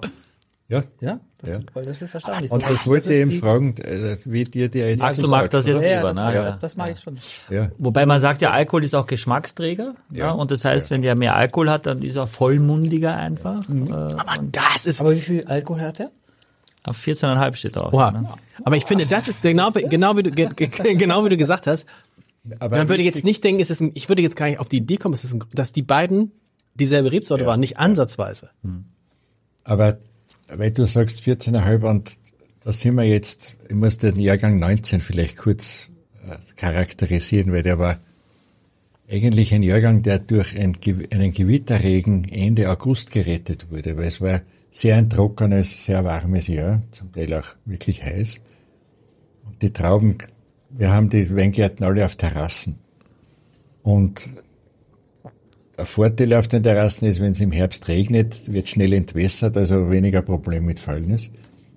Ja. Ja, das, Ja. weil das ist erstaunlich. Und Das ich wollte ist eben fragen, äh, wie dir der jetzt Axel mag das jetzt Ja, lieber, das, ne? ja, Ja. das, das mag ich schon. Ja. Wobei man sagt ja, Alkohol ist auch Geschmacksträger. Ja. Ja. und das heißt, wenn der mehr Alkohol hat, dann ist er vollmundiger einfach. Äh, Aber das ist, Aber wie viel Alkohol hat der? Auf 14,5 steht drauf. Oha. Ne? Aber ich finde, das ist genau, wie- genau wie du, ge- ge- genau wie du gesagt hast. Aber Man würde jetzt nicht denken, es ist ein, ich würde jetzt gar nicht auf die Idee kommen, es ist ein, dass die beiden dieselbe Rebsorte waren, nicht ansatzweise. Aber weil du sagst 14,5 und da sind wir jetzt, ich muss den Jahrgang 19 vielleicht kurz äh, charakterisieren, weil der war eigentlich ein Jahrgang, der durch ein, einen Gewitterregen Ende August gerettet wurde, weil es war sehr ein trockenes, sehr warmes Jahr, zum Teil auch wirklich heiß. Und die Trauben, wir haben die Weingärten alle auf Terrassen. Und der Vorteil auf den Terrassen ist, wenn es im Herbst regnet, wird schnell entwässert, also weniger Problem mit Fäulnis.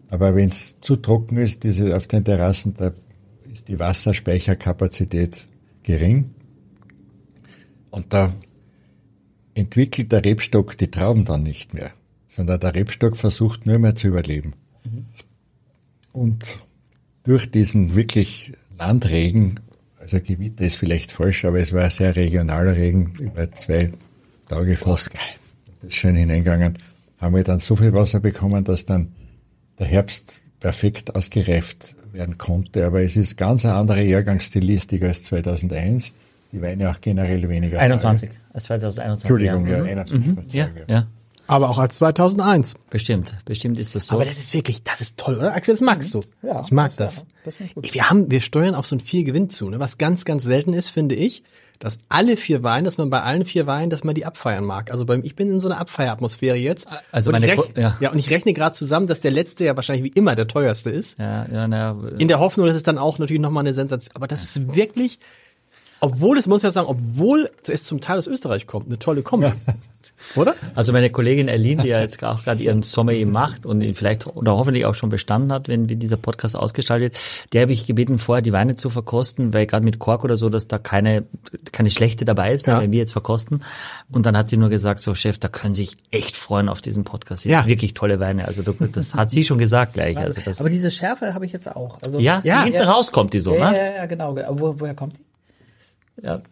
Aber wenn es zu trocken ist, diese auf den Terrassen, da ist die Wasserspeicherkapazität gering. Und da entwickelt der Rebstock die Trauben dann nicht mehr, sondern der Rebstock versucht nur mehr zu überleben. Mhm. Und durch diesen wirklich Landregen, also Gewitter ist vielleicht falsch, aber es war ein sehr regionaler Regen, über zwei Tage fast. Das ist schön hineingegangen. Haben wir dann so viel Wasser bekommen, dass dann der Herbst perfekt ausgereift werden konnte. Aber es ist ganz eine andere Jahrgangsstilistik als 2001. Die Weine auch generell weniger. 21, Frage. als 2021. Entschuldigung, ja, 21. Mhm. Ja, ja. Aber auch als 2001. Bestimmt, bestimmt ist das so. Aber das ist wirklich, das ist toll, oder? Axel, das magst du. Ja, ich mag das. das. das wir haben, wir steuern auf so ein vier Gewinn zu, ne? was ganz, ganz selten ist, finde ich dass alle vier Weine, dass man bei allen vier Weinen, dass man die abfeiern mag. Also beim, ich bin in so einer Abfeieratmosphäre jetzt. Also meine, rechne, ja. ja. und ich rechne gerade zusammen, dass der letzte ja wahrscheinlich wie immer der teuerste ist. Ja, ja, na, in der Hoffnung, dass es dann auch natürlich nochmal eine Sensation. Aber das ist wirklich, obwohl es muss ja sagen, obwohl es zum Teil aus Österreich kommt, eine tolle Kombi. Ja. Oder? Also meine Kollegin Erlin, die ja jetzt auch gerade ihren Sommelier macht und ihn vielleicht oder hoffentlich auch schon bestanden hat, wenn dieser Podcast ausgestaltet, der habe ich gebeten, vorher die Weine zu verkosten, weil gerade mit Kork oder so, dass da keine, keine schlechte dabei ist, ja. wenn wir jetzt verkosten. Und dann hat sie nur gesagt, so Chef, da können Sie sich echt freuen auf diesen Podcast. Ja. Wirklich tolle Weine. Also das hat sie schon gesagt gleich. Also das, Aber diese Schärfe habe ich jetzt auch. Also, ja, ja, hinten raus kommt die so, ja, ne? Ja, ja, genau. Wo, woher kommt die? Ja,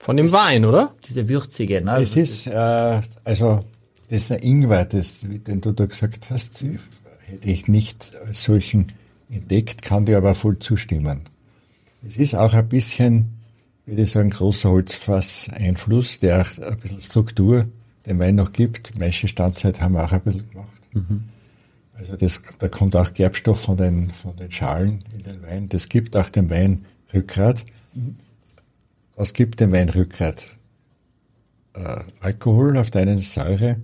von dem Wein, oder? Diese würzige, ne? Es ist, äh, also, das ist ein Ingwer, das, den du da gesagt hast, hätte ich nicht als solchen entdeckt, kann dir aber voll zustimmen. Es ist auch ein bisschen, würde ich sagen, großer Holzfass-Einfluss, der auch ein bisschen Struktur dem Wein noch gibt. Meische Standzeit haben wir auch ein bisschen gemacht. Mhm. Also das, da kommt auch Gerbstoff von den, von den Schalen in den Wein. Das gibt auch dem Wein Rückgrat. Mhm. Was gibt dem Wein Rückgrat? Äh, Alkohol auf der einen Säure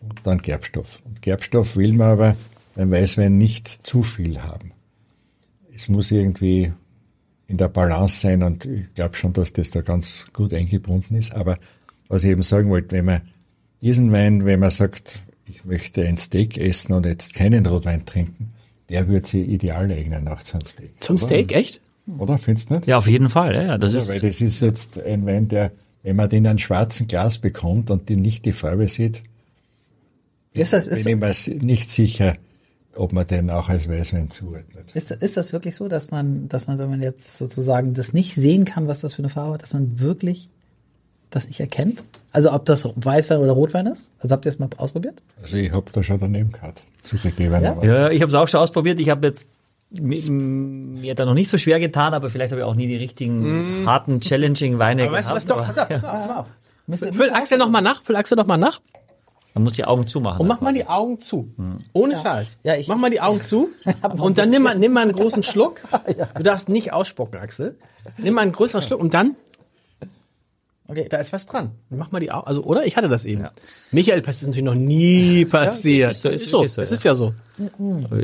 und dann Gerbstoff. Und Gerbstoff will man aber beim Weißwein nicht zu viel haben. Es muss irgendwie in der Balance sein und ich glaube schon, dass das da ganz gut eingebunden ist. Aber was ich eben sagen wollte, wenn man diesen Wein, wenn man sagt, ich möchte ein Steak essen und jetzt keinen Rotwein trinken, der würde sich ideal eignen nach so einem Steak. Zum Steak, echt? Oder findest du nicht? Ja, auf jeden Fall. Ja, das ja, ist weil das ist jetzt ein Wein, der, wenn man den in einem schwarzen Glas bekommt und den nicht die Farbe sieht, ist das, ist bin ich mir nicht sicher, ob man den auch als Weißwein zuordnet. Ist, ist das wirklich so, dass man, dass man, wenn man jetzt sozusagen das nicht sehen kann, was das für eine Farbe hat, dass man wirklich das nicht erkennt? Also ob das Weißwein oder Rotwein ist? Also habt ihr es mal ausprobiert? Also ich habe da schon daneben gehabt, zugegeben. Ja, ja ich habe es auch schon ausprobiert. Ich habe jetzt mir da noch nicht so schwer getan, aber vielleicht habe ich auch nie die richtigen mm. harten, challenging Weine aber gehabt. Weißt du was, doch, pass auf, pass auf. Füll Axel noch mal nach, füll Axel noch mal nach. Man muss die Augen zumachen. Und mach mal die Augen zu. Hm. Ohne ja. Scheiß. Ja, ich, mach mal die Augen zu. und dann nimm mal, nimm mal einen großen Schluck. Du darfst nicht ausspucken, Axel. Nimm mal einen größeren Schluck und dann Okay. Da ist was dran. Mach mal die Augen. Also, oder? Ich hatte das eben. Ja. Michael, das ist natürlich noch nie passiert. Ja, ist so, ist, ist so. so. Es ist ja so.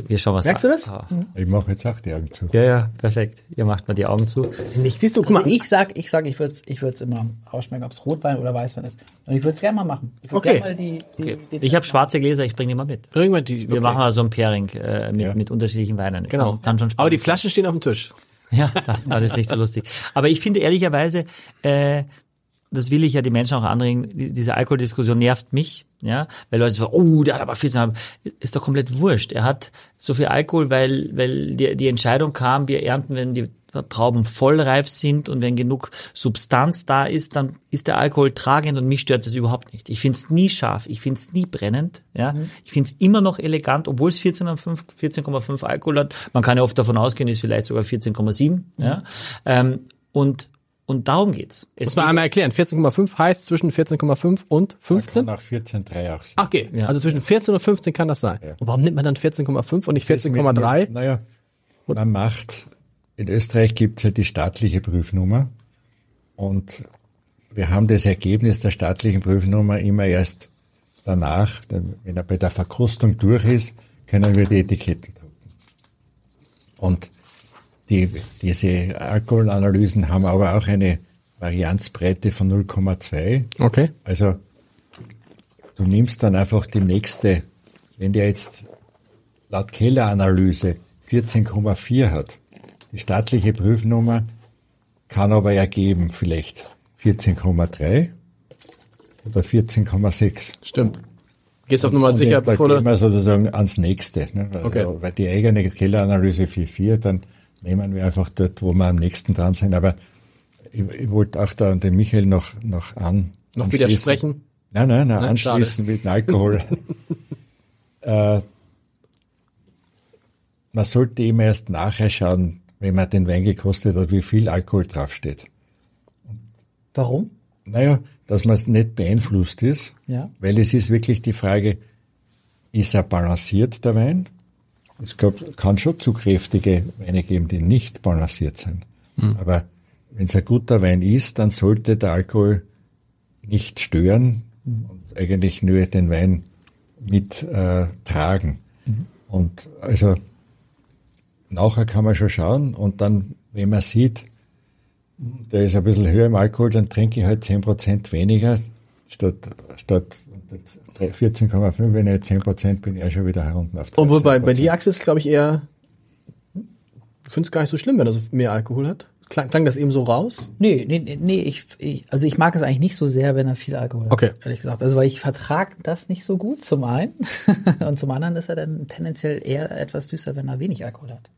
Wir schauen was Merkst du das? Ah. Ich mache jetzt auch die Augen zu. Ja, ja, perfekt. Ihr macht mal die Augen zu. Nicht, siehst du, guck mal. Also ich sag, ich sag, ich würde es ich würd's immer ausschmecken, ob es Rotwein oder Weißwein ist. Und ich würde es gerne mal machen. Ich okay. Mal die, die, okay. Die ich habe schwarze Gläser, ich bringe die mal mit. Bring mal die. Wir okay. machen mal so ein Pairing äh, mit, ja. mit unterschiedlichen Weinen. Genau. Kann, kann schon Aber die Flaschen stehen auf dem Tisch. Ja, das ist nicht so lustig. Aber ich finde ehrlicherweise, äh, das will ich ja die Menschen auch anregen, diese Alkoholdiskussion nervt mich, ja, weil Leute sagen, oh, der hat aber viel zu haben. Ist doch komplett wurscht. Er hat so viel Alkohol, weil, weil die, die Entscheidung kam, wir ernten, wenn die Trauben vollreif sind und wenn genug Substanz da ist, dann ist der Alkohol tragend und mich stört das überhaupt nicht. Ich finde es nie scharf, ich finde es nie brennend, ja. Mhm. Ich finde es immer noch elegant, obwohl es 14,5 14,5 Alkohol hat. Man kann ja oft davon ausgehen, ist vielleicht sogar 14,7, mhm. ja. Ähm, und Und darum geht's. Es Muss man einmal erklären. 14,5 heißt zwischen 14,5 und 15? Nach 14,3 auch sein. Ach, Okay, Ja. also zwischen 14 und 15 kann das sein. Und warum nimmt man dann 14,5 und nicht 14,3? Naja, man macht, in Österreich gibt es ja die staatliche Prüfnummer und wir haben das Ergebnis der staatlichen Prüfnummer immer erst danach, denn wenn er bei der Verkostung durch ist, können wir die Etiketten drucken. Und die, diese Alkoholanalysen haben aber auch eine Varianzbreite von 0,2. Okay. Also du nimmst dann einfach die nächste, wenn der jetzt laut Keller-Analyse 14,4 hat, die staatliche Prüfnummer kann aber ergeben vielleicht 14,3 oder 14,6. Stimmt. Gehst auf Nummer sicher, da bevor gehen wir sozusagen ans nächste. Ne? Also, Okay. Weil die eigene Kelleranalyse 4,4, dann nehmen wir einfach dort, wo wir am nächsten dran sind. Aber ich, ich wollte auch da an den Michael noch, noch an. noch anschließen. widersprechen. Nein, nein, nein, Nein, anschließen mit dem Alkohol. äh, man sollte immer erst nachher schauen, wenn man den Wein gekostet hat, wie viel Alkohol draufsteht. Warum? Naja, dass man nicht beeinflusst ist, Ja. weil es ist wirklich die Frage, ist er balanciert, der Wein? Es gab, kann schon zu kräftige Weine geben, die nicht balanciert sind. Aber wenn es ein guter Wein ist, dann sollte der Alkohol nicht stören und eigentlich nur den Wein mit äh, tragen. Und also nachher kann man schon schauen und dann, wenn man sieht, der ist ein bisschen höher im Alkohol, dann trinke ich halt 10% weniger statt, statt 14,5, wenn ich jetzt 10% bin, ja schon wieder herunten auf Und wobei, bei 13%. dir, Axel, ist glaube ich eher, ich finde es gar nicht so schlimm, wenn er so mehr Alkohol hat. Klang, klang das eben so raus? Nee, nee, nee, nee ich, ich, also ich mag es eigentlich nicht so sehr, wenn er viel Alkohol hat. Okay. Ehrlich gesagt. Also weil ich vertrage das nicht so gut, zum einen. Und zum anderen ist er dann tendenziell eher etwas süßer, wenn er wenig Alkohol hat.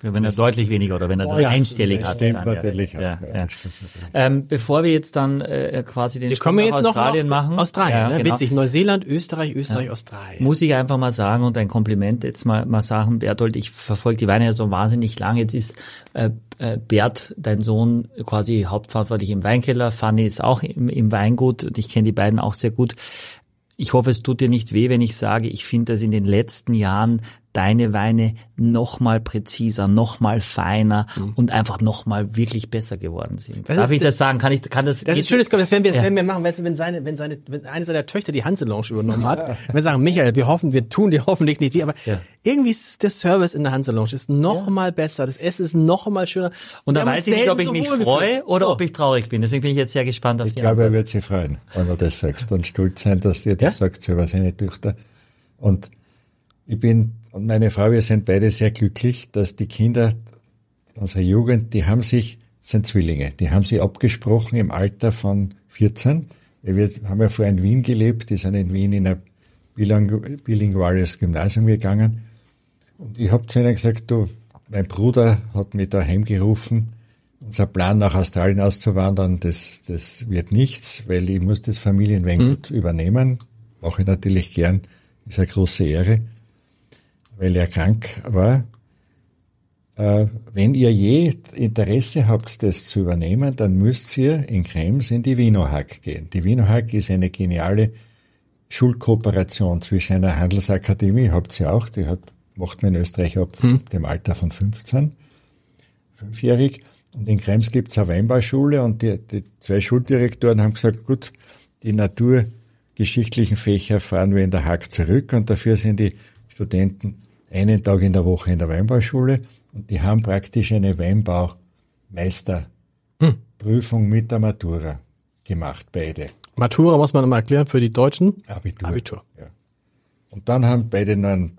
Wenn er deutlich weniger oder wenn er dann ja. einstellig Das hat. stimmt dann, ja. natürlich. Ja, Ja, ja. stimmt natürlich. Ähm, bevor wir jetzt dann äh, quasi den Wir Sprung kommen jetzt nach noch Australien nach machen. Australien, Ja, ne? genau. Witzig. Neuseeland, Österreich, Österreich, Australien. Muss ich einfach mal sagen und ein Kompliment jetzt mal, mal sagen, Berthold, ich verfolge die Weine ja so wahnsinnig lang. Jetzt ist äh, äh, Bert, dein Sohn, quasi hauptverantwortlich im Weinkeller. Fanny ist auch im, im Weingut und ich kenne die beiden auch sehr gut. Ich hoffe, es tut dir nicht weh, wenn ich sage, ich finde, dass in den letzten Jahren deine Weine noch mal präziser, noch mal feiner und einfach noch mal wirklich besser geworden sind. Mhm. Das Darf ist- ich das sagen? Kann ich, kann das? Das ist schönes, das werden wir, das Ja. werden wir machen, weißt du, wenn seine, wenn seine, wenn eine seiner Töchter die Hanselounge übernommen hat. Wir sagen, Michael, wir hoffen, wir tun dir hoffentlich nicht weh, aber Ja. irgendwie ist der Service in der Hanselounge ist noch mal besser, das Essen ist noch mal schöner. Und da weiß ich nicht, ob ich so mich freue oder So. ob ich traurig bin. Deswegen bin ich jetzt sehr gespannt auf Ich die glaube, er Antwort. wird sich freuen, wenn du das sagst und stolz sein, dass dir das sagt über seine Töchter. Und ich bin und meine Frau, wir sind beide sehr glücklich, dass die Kinder unserer Jugend, die haben sich, sind Zwillinge, die haben sich abgesprochen im Alter von 14. Wir haben ja vorher in Wien gelebt, die sind in Wien in ein biling- bilinguales Gymnasium gegangen. Und ich habe zu ihnen gesagt, du, mein Bruder hat mich da heimgerufen, unser Plan nach Australien auszuwandern, das, das wird nichts, weil ich muss das Familienweingut übernehmen. Mache ich natürlich gern, ist eine große Ehre, weil er krank war. Äh, wenn ihr je Interesse habt, das zu übernehmen, dann müsst ihr in Krems in die Winohag gehen. Die Winohag ist eine geniale Schulkooperation zwischen einer Handelsakademie, habt ihr auch, die hat, macht man in Österreich ab dem Alter von 15, fünfjährig. Und in Krems gibt es eine Weinbauschule und die, die zwei Schuldirektoren haben gesagt, gut, die naturgeschichtlichen Fächer fahren wir in der Haag zurück und dafür sind die Studenten einen Tag in der Woche in der Weinbauschule und die haben praktisch eine Weinbaumeisterprüfung mit der Matura gemacht, beide. Matura muss man mal erklären für die Deutschen. Abitur. Abitur. Ja. Und dann haben beide ein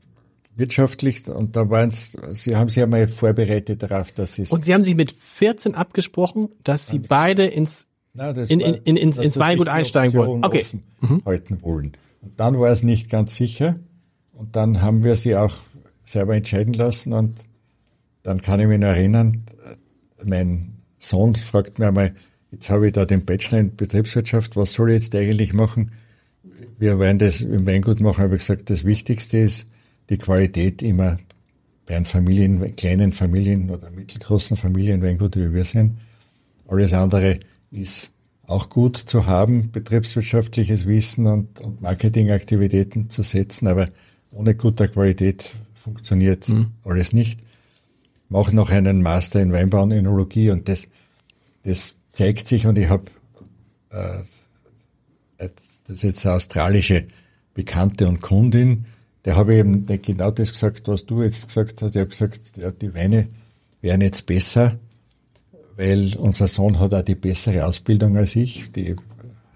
wirtschaftlich und da waren sie haben sich einmal vorbereitet darauf, dass sie Und sie haben sich mit 14 abgesprochen, dass sie beide ins Nein, in- in- in- ins- Weingut einsteigen wollten. Okay. offen halten wollen. Und dann war es nicht ganz sicher. Und dann haben wir sie auch selber entscheiden lassen. Und dann kann ich mich erinnern, mein Sohn fragt mir einmal, jetzt habe ich da den Bachelor in Betriebswirtschaft, was soll ich jetzt eigentlich machen? Wir werden das im Weingut machen, habe ich gesagt, das Wichtigste ist, die Qualität immer bei einem Familien, kleinen Familien oder mittelgroßen Familienweingut, wie wir sind, Alles andere ist auch gut zu haben, betriebswirtschaftliches Wissen und, und Marketingaktivitäten zu setzen, aber ohne guter Qualität funktioniert alles nicht. Mache noch einen Master in Weinbau und Önologie und das, das zeigt sich und ich habe äh, das ist jetzt eine australische Bekannte und Kundin, der habe ich eben genau das gesagt, was du jetzt gesagt hast. Ich habe gesagt, ja, die Weine wären jetzt besser, weil unser Sohn hat auch die bessere Ausbildung als ich. Die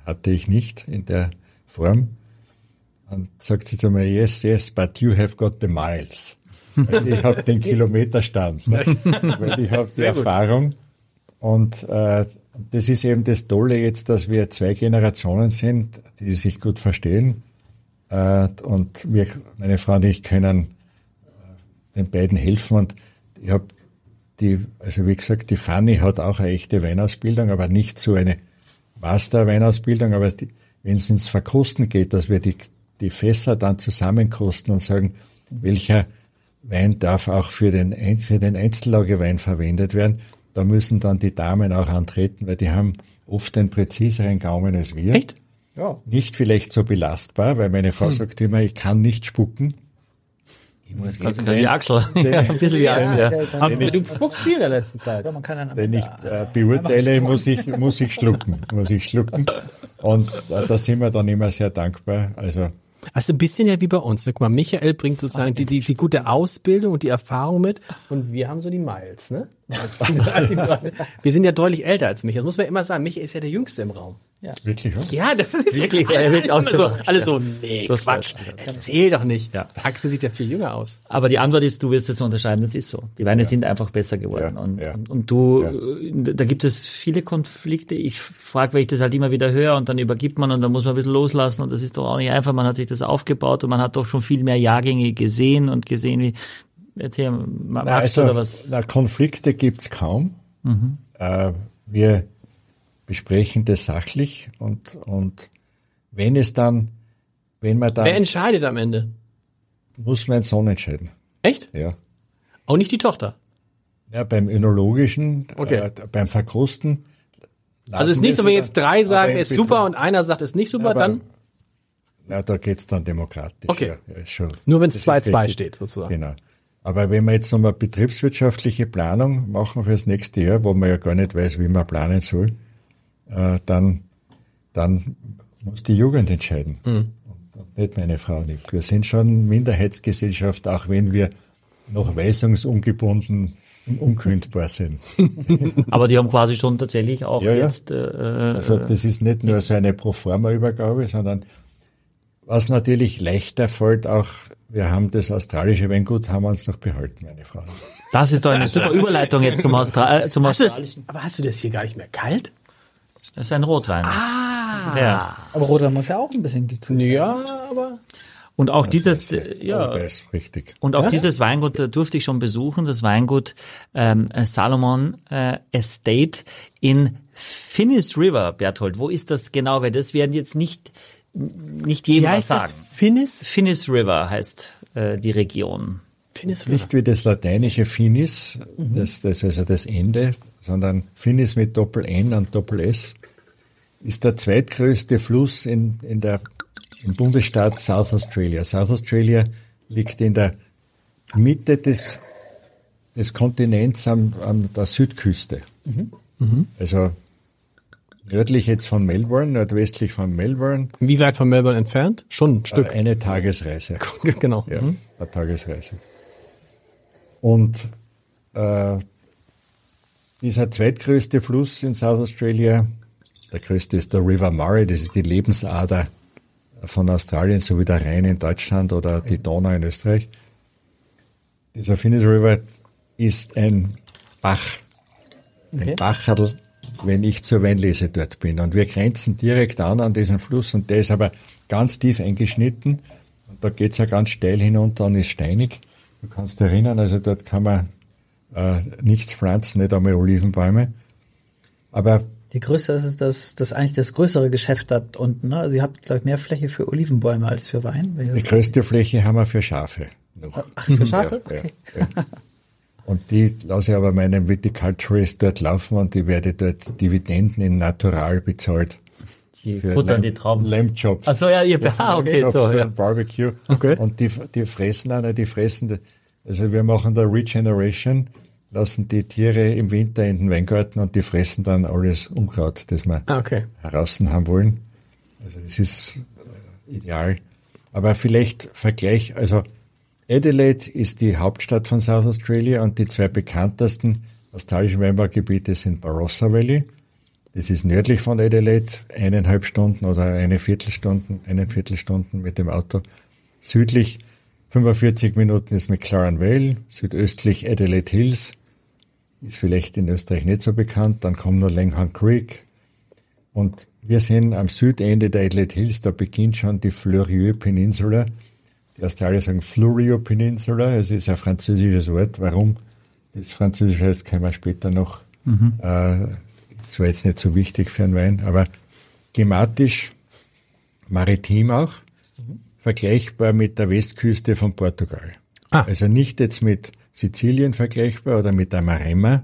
hatte ich nicht in der Form. Und sagt sie zu mir, yes, yes, but you have got the miles. Also ich habe den Kilometerstand, weil ich habe die Erfahrung. Und äh, das ist eben das Tolle jetzt, dass wir zwei Generationen sind, die sich gut verstehen. Äh, und wir, meine Frau und ich können äh, den beiden helfen. Und ich habe die, also wie gesagt, die Fanny hat auch eine echte Weinausbildung, aber nicht so eine Master-Weinausbildung. Aber wenn es ins Verkosten geht, dass wir die, die Fässer dann zusammenkosten und sagen, welcher Wein darf auch für den, für den Einzellagerwein verwendet werden, da müssen dann die Damen auch antreten, weil die haben oft einen präziseren Gaumen als wir. Echt? Ja. Nicht vielleicht so belastbar, weil meine Frau sagt immer, ich kann nicht spucken. Ich muss jeden Wein- Axel. Ja, ein bisschen wie Axel, ja. Aber du spuckst viel in der letzten Zeit. Ja, man kann dann den ich äh, beurteile, muss ich, muss ich schlucken, muss ich schlucken. Und äh, da sind wir dann immer sehr dankbar. Also, Also ein bisschen ja wie bei uns. ne? Guck mal, Michael bringt sozusagen die, die, die gute Ausbildung und die Erfahrung mit und wir haben so die Miles, ne? wir sind ja deutlich älter als Michael. Das muss man immer sagen. Michael ist ja der Jüngste im Raum. wirklich, ja? Ja, das ist Wirklich, alle, er wird alle, so, alle so, nee, Das Quatsch. Erzähl doch nicht. Ja. Axel sieht ja viel jünger aus. Aber die Antwort ist, du wirst es unterscheiden, das ist so. Die Weine sind einfach besser geworden. Ja, und, ja. und, und du, Ja. äh, da gibt es viele Konflikte. Ich frage, weil ich das halt immer wieder höre und dann übergibt man und dann muss man ein bisschen loslassen und das ist doch auch nicht einfach. Man hat sich das aufgebaut und man hat doch schon viel mehr Jahrgänge gesehen und gesehen, wie, erzähl, Ma- Na, magst du also, oder was? na, Konflikte gibt's kaum. Äh, wir besprechen das sachlich und, und wenn es dann, wenn man Wer dann, entscheidet am Ende? muss mein Sohn entscheiden. Echt? Ja. Auch nicht die Tochter. Ja, beim Önologischen, Okay. äh, beim Verkosten. Also es ist nicht so, wenn jetzt drei sagen, ist super und einer sagt, ist nicht super, Aber- dann Na, da geht's dann demokratisch. Okay. Ja, ja, nur wenn es Das ist 2-2 richtig. steht, sozusagen. Genau. Aber wenn wir jetzt nochmal betriebswirtschaftliche Planung machen fürs nächste Jahr, wo man ja gar nicht weiß, wie man planen soll, äh, dann, dann muss die Jugend entscheiden. Mhm. Nicht meine Frau nicht. Wir sind schon Minderheitsgesellschaft, auch wenn wir noch weisungsungebunden und unkündbar sind. Aber die haben quasi schon tatsächlich auch Ja, ja. jetzt, äh, Also das ist nicht nur so eine Proforma-Übergabe, sondern was natürlich leichter fällt, auch wir haben das australische Weingut, haben wir uns noch behalten, meine Frau. das ist doch eine super Überleitung jetzt zum, Austra äh, zum Hast du das, australischen. aber hast du das hier gar nicht mehr kalt? Das ist ein Rotwein. Ah. Ja. Aber Roter muss ja auch ein bisschen gekühlt sein. Ja, aber Und auch dieses, äh, Ja. ja, Das ist richtig. Und auch dieses Weingut äh, durfte ich schon besuchen, das Weingut ähm, äh, Salomon äh, Estate in Finnis River, Berthold. Wo ist das genau? Weil das werden jetzt nicht, nicht jedem was das? sagen. Finnis? Finnis River heißt äh, die Region. Finnis Nicht wie das lateinische Finis, das, das ist also das Ende, sondern Finis mit Doppel-N und Doppel-S ist der zweitgrößte Fluss in, in der, im Bundesstaat South Australia. South Australia liegt in der Mitte des, des Kontinents an, an der Südküste. Also nördlich jetzt von Melbourne, nordwestlich von Melbourne, Wie weit von Melbourne entfernt? Schon ein Stück. eine Tagesreise. genau. Ja, Mhm. eine Tagesreise. Und äh, dieser zweitgrößte Fluss in South Australia, der größte ist der River Murray, das ist die Lebensader von Australien, so wie der Rhein in Deutschland oder die Donau in Österreich. Dieser Finnis River ist ein Bach, ein Bacherl, wenn ich zur Weinlese dort bin. Und wir grenzen direkt an an diesen Fluss und der ist aber ganz tief eingeschnitten. Und da geht's ja ganz steil hinunter und ist steinig. Du kannst dich erinnern, also dort kann man äh, nichts pflanzen, nicht einmal Olivenbäume. Aber Die größte ist es, dass das eigentlich das größere Geschäft hat unten. Ne? Also ihr habt, glaube ich, mehr Fläche für Olivenbäume als für Wein. Die größte Fläche haben wir für Schafe. Noch. Ach, für Schafe? Ja, ja, Okay. ja. Und die lasse ich aber meinem Viticulturist dort laufen und die werde dort Dividenden in Natural bezahlt. Die futtern Lamb- die Trauben. Lamb Chops. Ach so, ja, ihr, ah, okay, so, ja. ein Barbecue. Okay. Und die, die fressen auch nicht, die fressen, also wir machen da Regeneration, lassen die Tiere im Winter in den Weingarten und die fressen dann alles Unkraut, das wir Ah, okay. heraus haben wollen. Also das ist äh, ideal. Aber vielleicht Vergleich, also Adelaide ist die Hauptstadt von South Australia und die zwei bekanntesten australischen Weinbaugebiete sind Barossa Valley. Das ist nördlich von Adelaide, eineinhalb Stunden oder eine Viertelstunde, eine Viertelstunden mit dem Auto. Südlich 45 Minuten ist McLaren Vale, südöstlich Adelaide Hills, ist vielleicht in Österreich nicht so bekannt. Dann kommt nur Langhorne Creek, und wir sind am Südende der Adelaide Hills, da beginnt schon die Fleurieu Peninsula. Die Australier sagen Flurio Peninsula, es ist ein französisches Wort. Warum das französisch heißt, können wir später noch. Äh, das war jetzt nicht so wichtig für einen Wein, aber thematisch maritim auch, vergleichbar mit der Westküste von Portugal. Ah. Also nicht jetzt mit Sizilien vergleichbar oder mit der Maremma,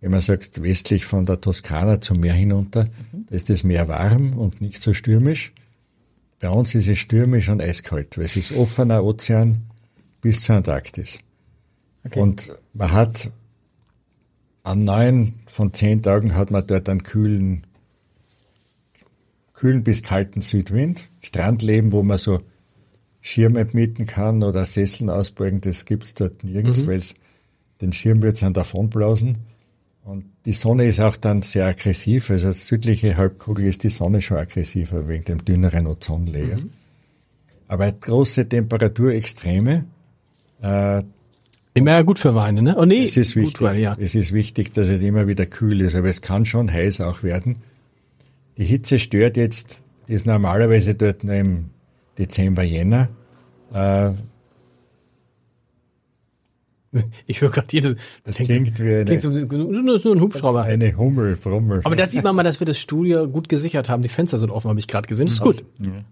wenn man sagt, westlich von der Toskana zum Meer hinunter, da ist das Meer warm und nicht so stürmisch. Bei uns ist es stürmisch und eiskalt, weil es ist offener Ozean bis zur Antarktis. Und man hat an neun von zehn Tagen hat man dort einen kühlen, kühlen bis kalten Südwind. Strandleben, wo man so Schirme mieten kann oder Sesseln ausbeugen, das gibt's dort nirgends, weil es den Schirm wird's dann davonblasen. Und die Sonne ist auch dann sehr aggressiv. Also als südliche Halbkugel ist die Sonne schon aggressiver wegen dem dünneren Ozonlayer. Aber große Temperaturextreme, äh, Immer gut für Weine, ne? Oh nee, es ist gut wichtig. für Weine, ja. Es ist wichtig, dass es immer wieder kühl ist, aber es kann schon heiß auch werden. Die Hitze stört jetzt, die ist normalerweise dort nur im Dezember, Jänner. Äh, Ich höre gerade jedes. das klingt wie eine, klingt so, nur, nur ein Hubschrauber. eine Hummel, Brummel. Aber da sieht man mal, dass wir das Studio gut gesichert haben. Die Fenster sind offen, habe ich gerade gesehen. Das ist gut.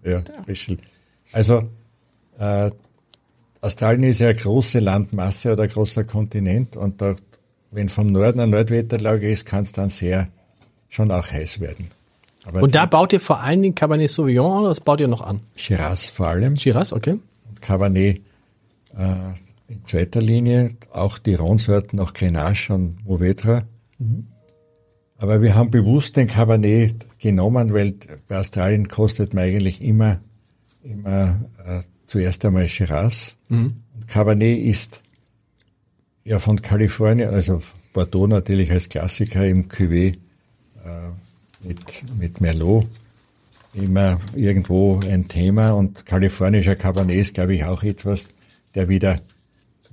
Ja, Fischl. Also, äh, Australien ist ja eine große Landmasse oder ein großer Kontinent und da, wenn vom Norden eine Nordwetterlage ist, kann es dann sehr, schon auch heiß werden. Aber Und da baut ihr vor allen Dingen Cabernet Sauvignon, oder was baut ihr noch an? Shiraz vor allem. Shiraz, okay. und Cabernet äh, in zweiter Linie, auch die Ronsorten, auch Grenache und Mourvedre. Aber wir haben bewusst den Cabernet genommen, weil bei Australien kostet man eigentlich immer, immer äh, zuerst einmal Shiraz. Und Cabernet ist ja von Kalifornien, also Bordeaux natürlich als Klassiker im Cuvée äh, mit, mit Merlot immer irgendwo ein Thema und kalifornischer Cabernet ist, glaube ich, auch etwas, der wieder,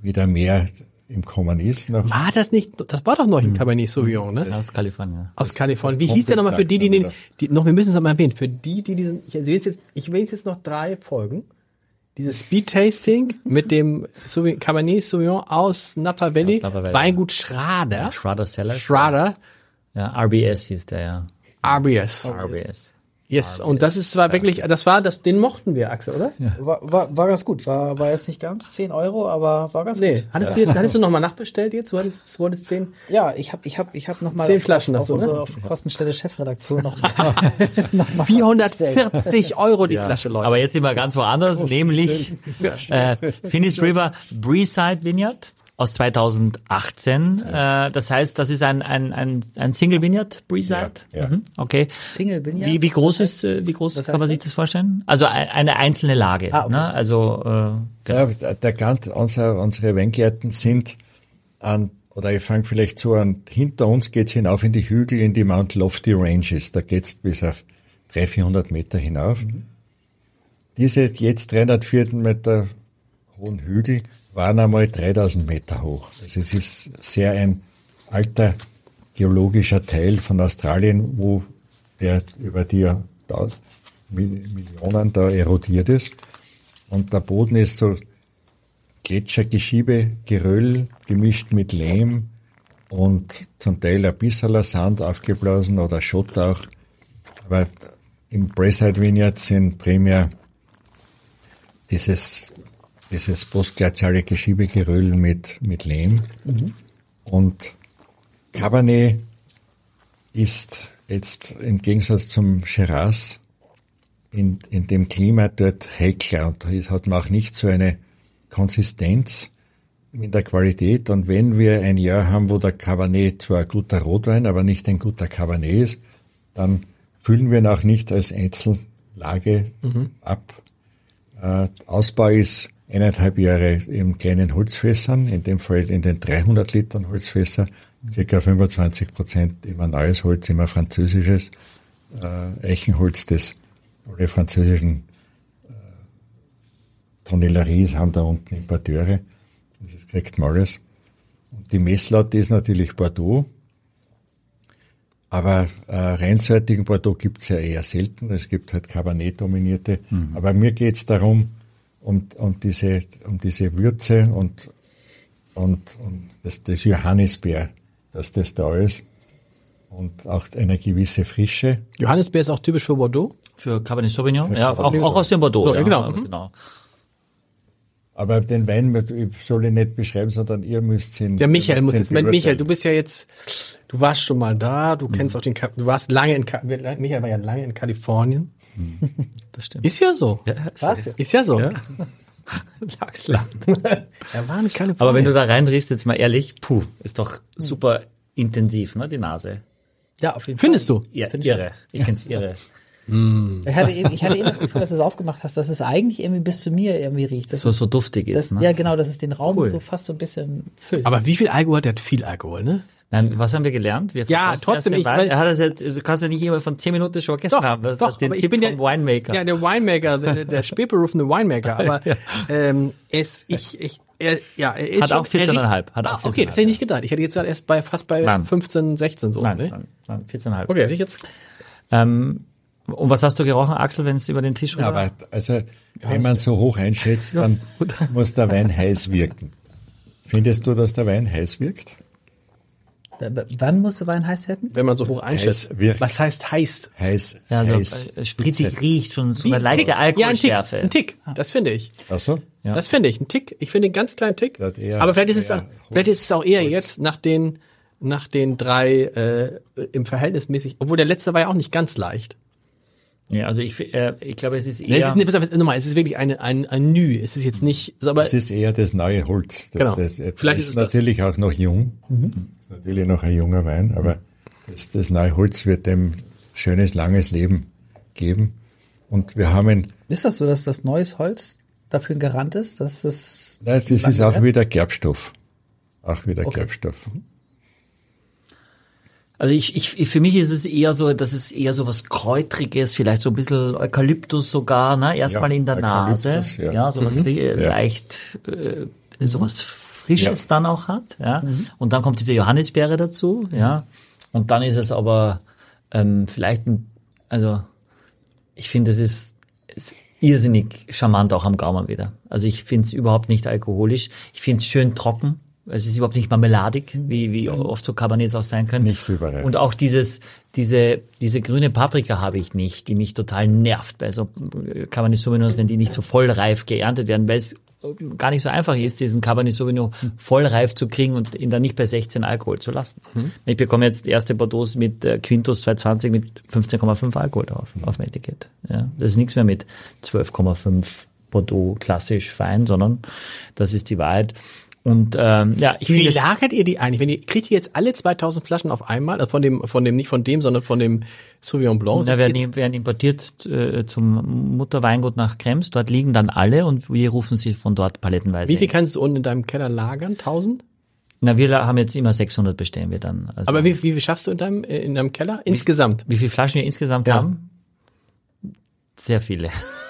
wieder mehr im Kommen ist. Noch. War das nicht, das war doch noch ein Cabernet Sauvignon, ne? Aus Kalifornien. Aus Kalifornien. Wie hieß der nochmal für die, die den, langsam, die, noch, wir müssen es nochmal erwähnen, für die, die diesen, ich will jetzt, ich will jetzt noch drei Folgen. Dieses Speed Tasting mit dem Sauvignon, Cabernet Sauvignon aus Napa Valley, Aus Napa Valley, Weingut Schrader. Schrader Sellers. Schrader, Ja, RBS hieß der, ja. RBS. RBS. Yes, und das ist zwar wirklich, das war, das, den mochten wir, Axel, oder? War, war, war ganz gut. War, war jetzt nicht ganz 10 Euro, aber war ganz Nee, gut. hattest du jetzt, hattest du nochmal nachbestellt jetzt? Du hattest, du wolltest zehn? Ja, ich habe ich hab, ich hab noch mal Zehn auf, Flaschen auf, hast du, auf, ne? auf Kostenstelle Chefredaktion noch, noch mal 440 Euro die Flasche, Leute. Aber jetzt sind wir ganz woanders, nämlich äh, Finis River Breeside Vineyard aus 2018. Äh, das heißt, das ist ein, ein, ein, ein Single Vineyard, Breeside. Ja, ja. Mhm, okay. Single Vineyard. Wie, wie groß ist, äh, wie groß kann man sich das vorstellen? Also ein- eine einzelne Lage. Ah, okay. ne? Also äh, Ja, der, der ganz, unser, unsere Weingärten sind an, oder ich fange vielleicht so an, hinter uns geht's hinauf in die Hügel, in die Mount Lofty Ranges. Da geht's bis auf 300, 400 Meter hinauf. Diese jetzt 300, 400 Meter hohen Hügel waren einmal 3000 Meter hoch. Also es ist sehr ein alter geologischer Teil von Australien, wo der über die Millionen da erodiert ist. Und der Boden ist so Gletschergeschiebe, Geröll gemischt mit Lehm und zum Teil ein bisschen Sand aufgeblasen oder Schutt auch. Aber im Braeside Vineyard sind primär dieses dieses postglaziale Geschiebegeröll mit, mit Lehm. Und Cabernet ist jetzt im Gegensatz zum Shiraz in, in dem Klima dort heikler und hat man auch nicht so eine Konsistenz in der Qualität. Und wenn wir ein Jahr haben, wo der Cabernet zwar ein guter Rotwein, aber nicht ein guter Cabernet ist, dann füllen wir ihn auch nicht als Einzellage ab. Äh, Ausbau ist eineinhalb Jahre in kleinen Holzfässern, in dem Fall in den 300 Litern Holzfässer, circa 25 Prozent immer neues Holz, immer französisches äh, Eichenholz, das alle französischen äh, Tonelleries haben da unten Importeure. Das kriegt man alles. Und die Messlatte ist natürlich Bordeaux. Aber äh, reinsortigen Bordeaux gibt's ja eher selten. Es gibt halt Cabernet-dominierte. Aber mir geht's darum, um, um, diese, um diese Würze und, und, und das, das Johannisbeer, dass das da ist. Und auch eine gewisse Frische. Johannisbeer ist auch typisch für Bordeaux. Für Cabernet Sauvignon, ja, auch, Cabernet auch aus dem Bordeaux. So, ja, ja, genau. ja, Mhm. genau. Aber den Wein ich soll ich nicht beschreiben, sondern ihr müsst ihn. Der Michael muss jetzt. Michael, du bist ja jetzt, du warst schon mal da, du kennst auch den, du warst lange in, Michael war ja lange in Kalifornien. Das stimmt. Ist ja so. Ja, Was? Ist ja so. Lach's lachen. er war in Kalifornien. Aber wenn du da reinriechst, jetzt mal ehrlich, puh, ist doch super intensiv, ne, die Nase. Ja, auf jeden Findest Fall. du? Ja, Find ich irre. Ich find's irre. Ich hatte, eben, ich hatte eben das Gefühl, als du es aufgemacht hast, dass es eigentlich irgendwie bis zu mir irgendwie riecht. Das So, so duftig ist, ne? Ja, genau, dass es den Raum Cool. so fast so ein bisschen füllt. Aber wie viel Alkohol hat der? Hat viel Alkohol, ne? Nein, was haben wir gelernt? Wir Ja, trotzdem, ich- Wein. weil- Er hat das jetzt, du kannst ja nicht immer von 10 Minuten schon gegessen haben. Das, doch, den aber ich Tipp bin vom der Winemaker. Ja, der Winemaker, der, der spätberufene Winemaker. Aber ähm, es, ich, ich, er, ja, er ist Hat auch schon- er 14,5, riecht- hat auch ah, okay, das hätte ich nicht gedacht. Ich hätte jetzt erst bei fast bei Nein. 15, 16 so. nein, ne? nein, nein, 14,5. Okay, hätte ich jetzt. Ähm, und was hast du gerochen, Axel, wenn es über den Tisch Ja, rüber? aber also, wenn man so hoch einschätzt, dann muss der Wein heiß wirken. Findest du, dass der Wein heiß wirkt? Wann muss der Wein heiß werden? Wenn man so hoch einschätzt. Was heißt heißt? Heiß, ja, also, heiß. äh, spritzig riecht schon so eine leichte Tick? Ja, ein Tick. Alkoholschärfe. Ein Tick. Das finde ich. Ach so? Ja. Das finde ich. Ein Tick. Ich finde einen ganz kleinen Tick. Das Aber vielleicht ist es, auch, vielleicht ist es auch eher jetzt nach den, nach den drei, äh, im Verhältnismäßig, obwohl der letzte war ja auch nicht ganz leicht. Ja, also ich, äh, ich glaube, es ist Es eher, ist, nicht- pass auf, nochmal, es ist wirklich eine, ein, ein Nü. Es ist jetzt nicht, so, aber Es ist eher das neue Holz. Das, Genau. das, Vielleicht ist, ist es das. natürlich auch noch jung. Ist natürlich noch ein junger Wein, aber das, das neue Holz wird dem schönes, langes Leben geben. Und wir haben ein, Ist das so, dass das neues Holz dafür ein Garant ist, dass das nein, das ist auch wieder Gerbstoff. Auch wieder Okay. Gerbstoff. also ich, ich, für mich ist es eher so, dass es eher so was Kräutriges, vielleicht so ein bisschen Eukalyptus sogar, ne, erstmal Ja, in der Nase, Eukalyptus, ja. ja, sowas le- Ja. leicht, äh, sowas Frisches dann auch hat, ja, und dann kommt diese Johannisbeere dazu, ja, und dann ist es aber ähm, vielleicht, ein, also ich finde, es ist, ist irrsinnig charmant auch am Gaumen wieder. Also ich finde es überhaupt nicht alkoholisch. Ich finde es schön trocken. Es ist überhaupt nicht marmeladig, wie, wie oft so Cabernets auch sein können. Nicht überall. Und auch dieses, diese, diese grüne Paprika habe ich nicht, die mich total nervt bei so äh, Cabernet Sauvignons, wenn die nicht so vollreif geerntet werden, weil es gar nicht so einfach ist, diesen Cabernet Sauvignon vollreif zu kriegen und ihn dann nicht bei 16 Alkohol zu lassen. Ich bekomme jetzt erste Bordeaux mit äh, Quintus 220 mit 15,5 Alkohol drauf, auf dem Etikett. Ja, das ist nichts mehr mit 12,5 Bordeaux klassisch fein, sondern das ist die Wahrheit. Und ähm, ja, ich wie lagert ihr die eigentlich? Wenn ihr, kriegt ihr jetzt alle 2000 Flaschen auf einmal? Also von dem, von dem, nicht von dem, sondern von dem Sauvignon Blanc? Da werden, werden importiert äh, zum Mutterweingut nach Krems. Dort liegen dann alle und wir rufen sie von dort palettenweise. wie viel kannst du unten in deinem Keller lagern? 1000? Na, wir haben jetzt immer 600 bestellen wir dann. Also, Aber wie, wie viel schaffst du in deinem, äh, in deinem Keller? Insgesamt? wie viele Flaschen wir insgesamt Ja. haben? Sehr viele.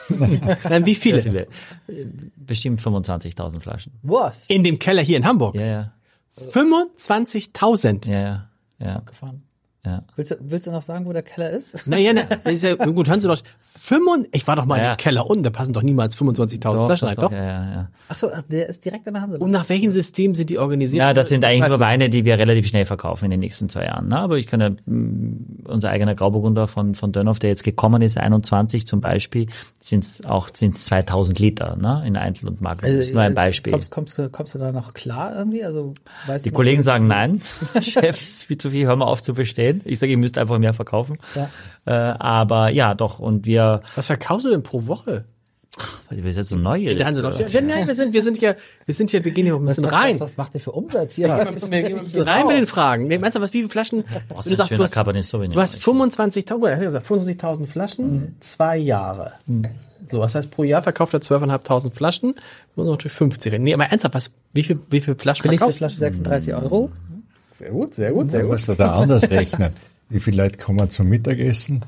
Nein, wie viele? viele. Bestimmt 25.000 Flaschen. Was? In dem Keller hier in Hamburg? Ja, ja, 25.000? ja, ja, ja, Gefahren. Ja. Willst du, willst du noch sagen, wo der Keller ist? Naja, na, das ist ja, gut, hören Sie doch, 25, ich war doch mal Ja. im Keller unten, da passen doch niemals 25.000 Doch, Flaschen doch, rein, doch, doch? ja, ja, ja. Ach so, ach, der ist direkt an der Hanse. Und nach welchem System sind die organisiert? Ja, das sind eigentlich nur. Weine, die wir relativ schnell verkaufen in den nächsten zwei Jahren. Ne? Aber ich kann ja, mm, unser eigener Grauburgunder von, von Dönhoff, der jetzt gekommen ist, 21 zum Beispiel, sind es auch sind's 2000 Liter ne, in Einzel- und Marken. Das ist nur ein Beispiel. Kommst, kommst, kommst du da noch klar irgendwie? Also, weißt Die du noch- Kollegen sagen nein, Chefs, viel zu viel, hör mal auf zu bestehen. Ich sage, ihr müsst einfach mehr verkaufen. Ja. Äh, aber ja, doch, und wir, Was verkaufst du denn pro Woche? wir sind jetzt so neugierig. Ja, nein, wir sind, wir sind ja, wir sind ja, wir gehen hier ein bisschen was, rein. Was, was macht der für Umsatz hier? Wir gehen ein bisschen rein mit den Fragen. Nee, meinst du, was, wie viele Flaschen? Boah, du sagst, du hast, du hast 25.000, gut, er hat gesagt, 25.000 Flaschen, zwei Jahre. So, was heißt, pro Jahr verkauft er 12.500 Flaschen, muss man natürlich 50 reden. Nee, aber ernsthaft, was, wie viel, wie viel Flaschen Billigste verkaufst Flasche 36 Euro. Sehr gut, sehr gut, sehr Du gut. musst du da anders rechnen. Wie viele Leute kommen zum Mittagessen?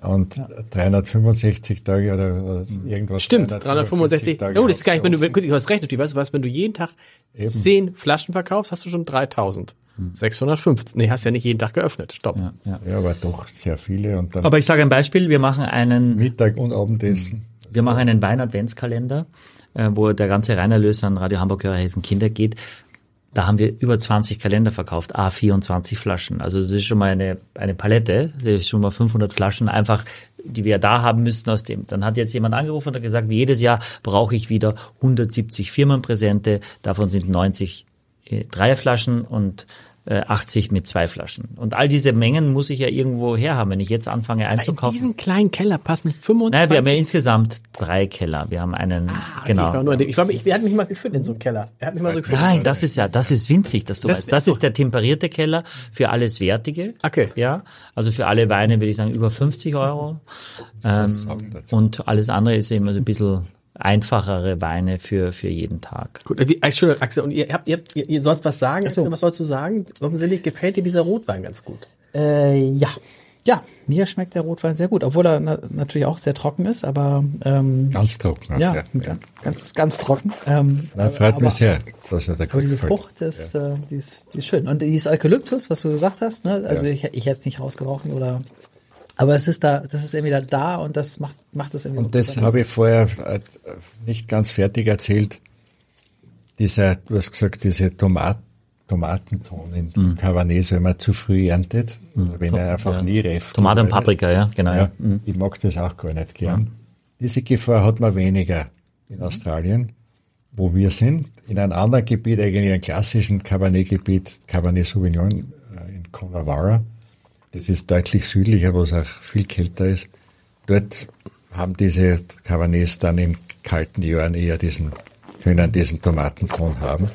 Und 365 Tage oder, oder irgendwas. Stimmt, 365. Tage Oh, das ist gar nicht, wenn du, du hast recht, natürlich, weißt du was, wenn du jeden Tag Eben. 10 Flaschen verkaufst, hast du schon 3000. 650. Nee, hast ja nicht jeden Tag geöffnet. Stopp. ja, ja. Ja, aber doch sehr viele und dann Aber ich sage ein Beispiel, wir machen einen Mittag und Abendessen. Wir machen einen Wein-Adventskalender, äh, wo der ganze Reinerlös an Radio Hamburg Hörer helfen Kinder geht. Da haben wir über 20 Kalender verkauft, a 24 Flaschen. Also das ist schon mal eine, eine Palette, das ist schon mal 500 Flaschen einfach, die wir da haben müssten aus dem. Dann hat jetzt jemand angerufen und hat gesagt, jedes Jahr brauche ich wieder 170 Firmenpräsente, davon sind 90 äh, Dreierflaschen und 80 mit zwei Flaschen. Und all diese Mengen muss ich ja irgendwo herhaben, wenn ich jetzt anfange In einzukaufen. diesen kleinen Keller passen 25. Nein, wir haben ja insgesamt drei Keller. Wir haben einen, Ah, okay, genau. Ich war, nur, ich war, ich, er hat mich mal geführt in so einen Keller. Er hat mich mal so geführt. Nein, das ist ja, das ist winzig, dass du Das- weißt. Das so. ist der temperierte Keller für alles Wertige. Okay. Ja, also für alle Weine würde ich sagen über 50 Euro. Ähm, sagen dazu. und alles andere ist eben so ein bisschen einfachere Weine für, für jeden Tag. Gut, äh, wie, Entschuldigung, Axel, und ihr habt, ihr, habt- ihr, ihr sollt was sagen? Axel, Was sollst du sagen? Offensichtlich gefällt dir dieser Rotwein ganz gut. Äh, ja. Ja, mir schmeckt der Rotwein sehr gut, obwohl er na natürlich auch sehr trocken ist, aber ähm, Ganz trocken. ja, ja. ganz, ganz, ganz trocken. Ähm, Na, freut aber, mich sehr, dass er da Aber diese. Frucht ist, äh, die ist, die ist schön. Und dieses Eukalyptus, was du gesagt hast, ne? also ich, ich hätte es nicht rausgerochen oder aber es ist da, das ist irgendwie da, da und das macht, macht es irgendwie Und das habe ich vorher äh, nicht ganz fertig erzählt. Dieser, du hast gesagt, diese Tomat, Tomatenton in dem Cabernet, wenn man zu früh erntet, oder wenn er einfach Ja. nie reift. Tomate und Paprika, ja, genau. Ja, Ja. ich mag das auch gar nicht gern. Diese Gefahr hat man weniger in Australien, wo wir sind. In einem anderen Gebiet, eigentlich einem klassischen Cabernet-Gebiet, Cabernet Sauvignon äh, in Coonawarra. Das ist deutlich südlicher, wo es auch viel kälter ist. Dort haben diese Cabernets dann in kalten Jahren eher diesen, können diesen Tomatenton haben.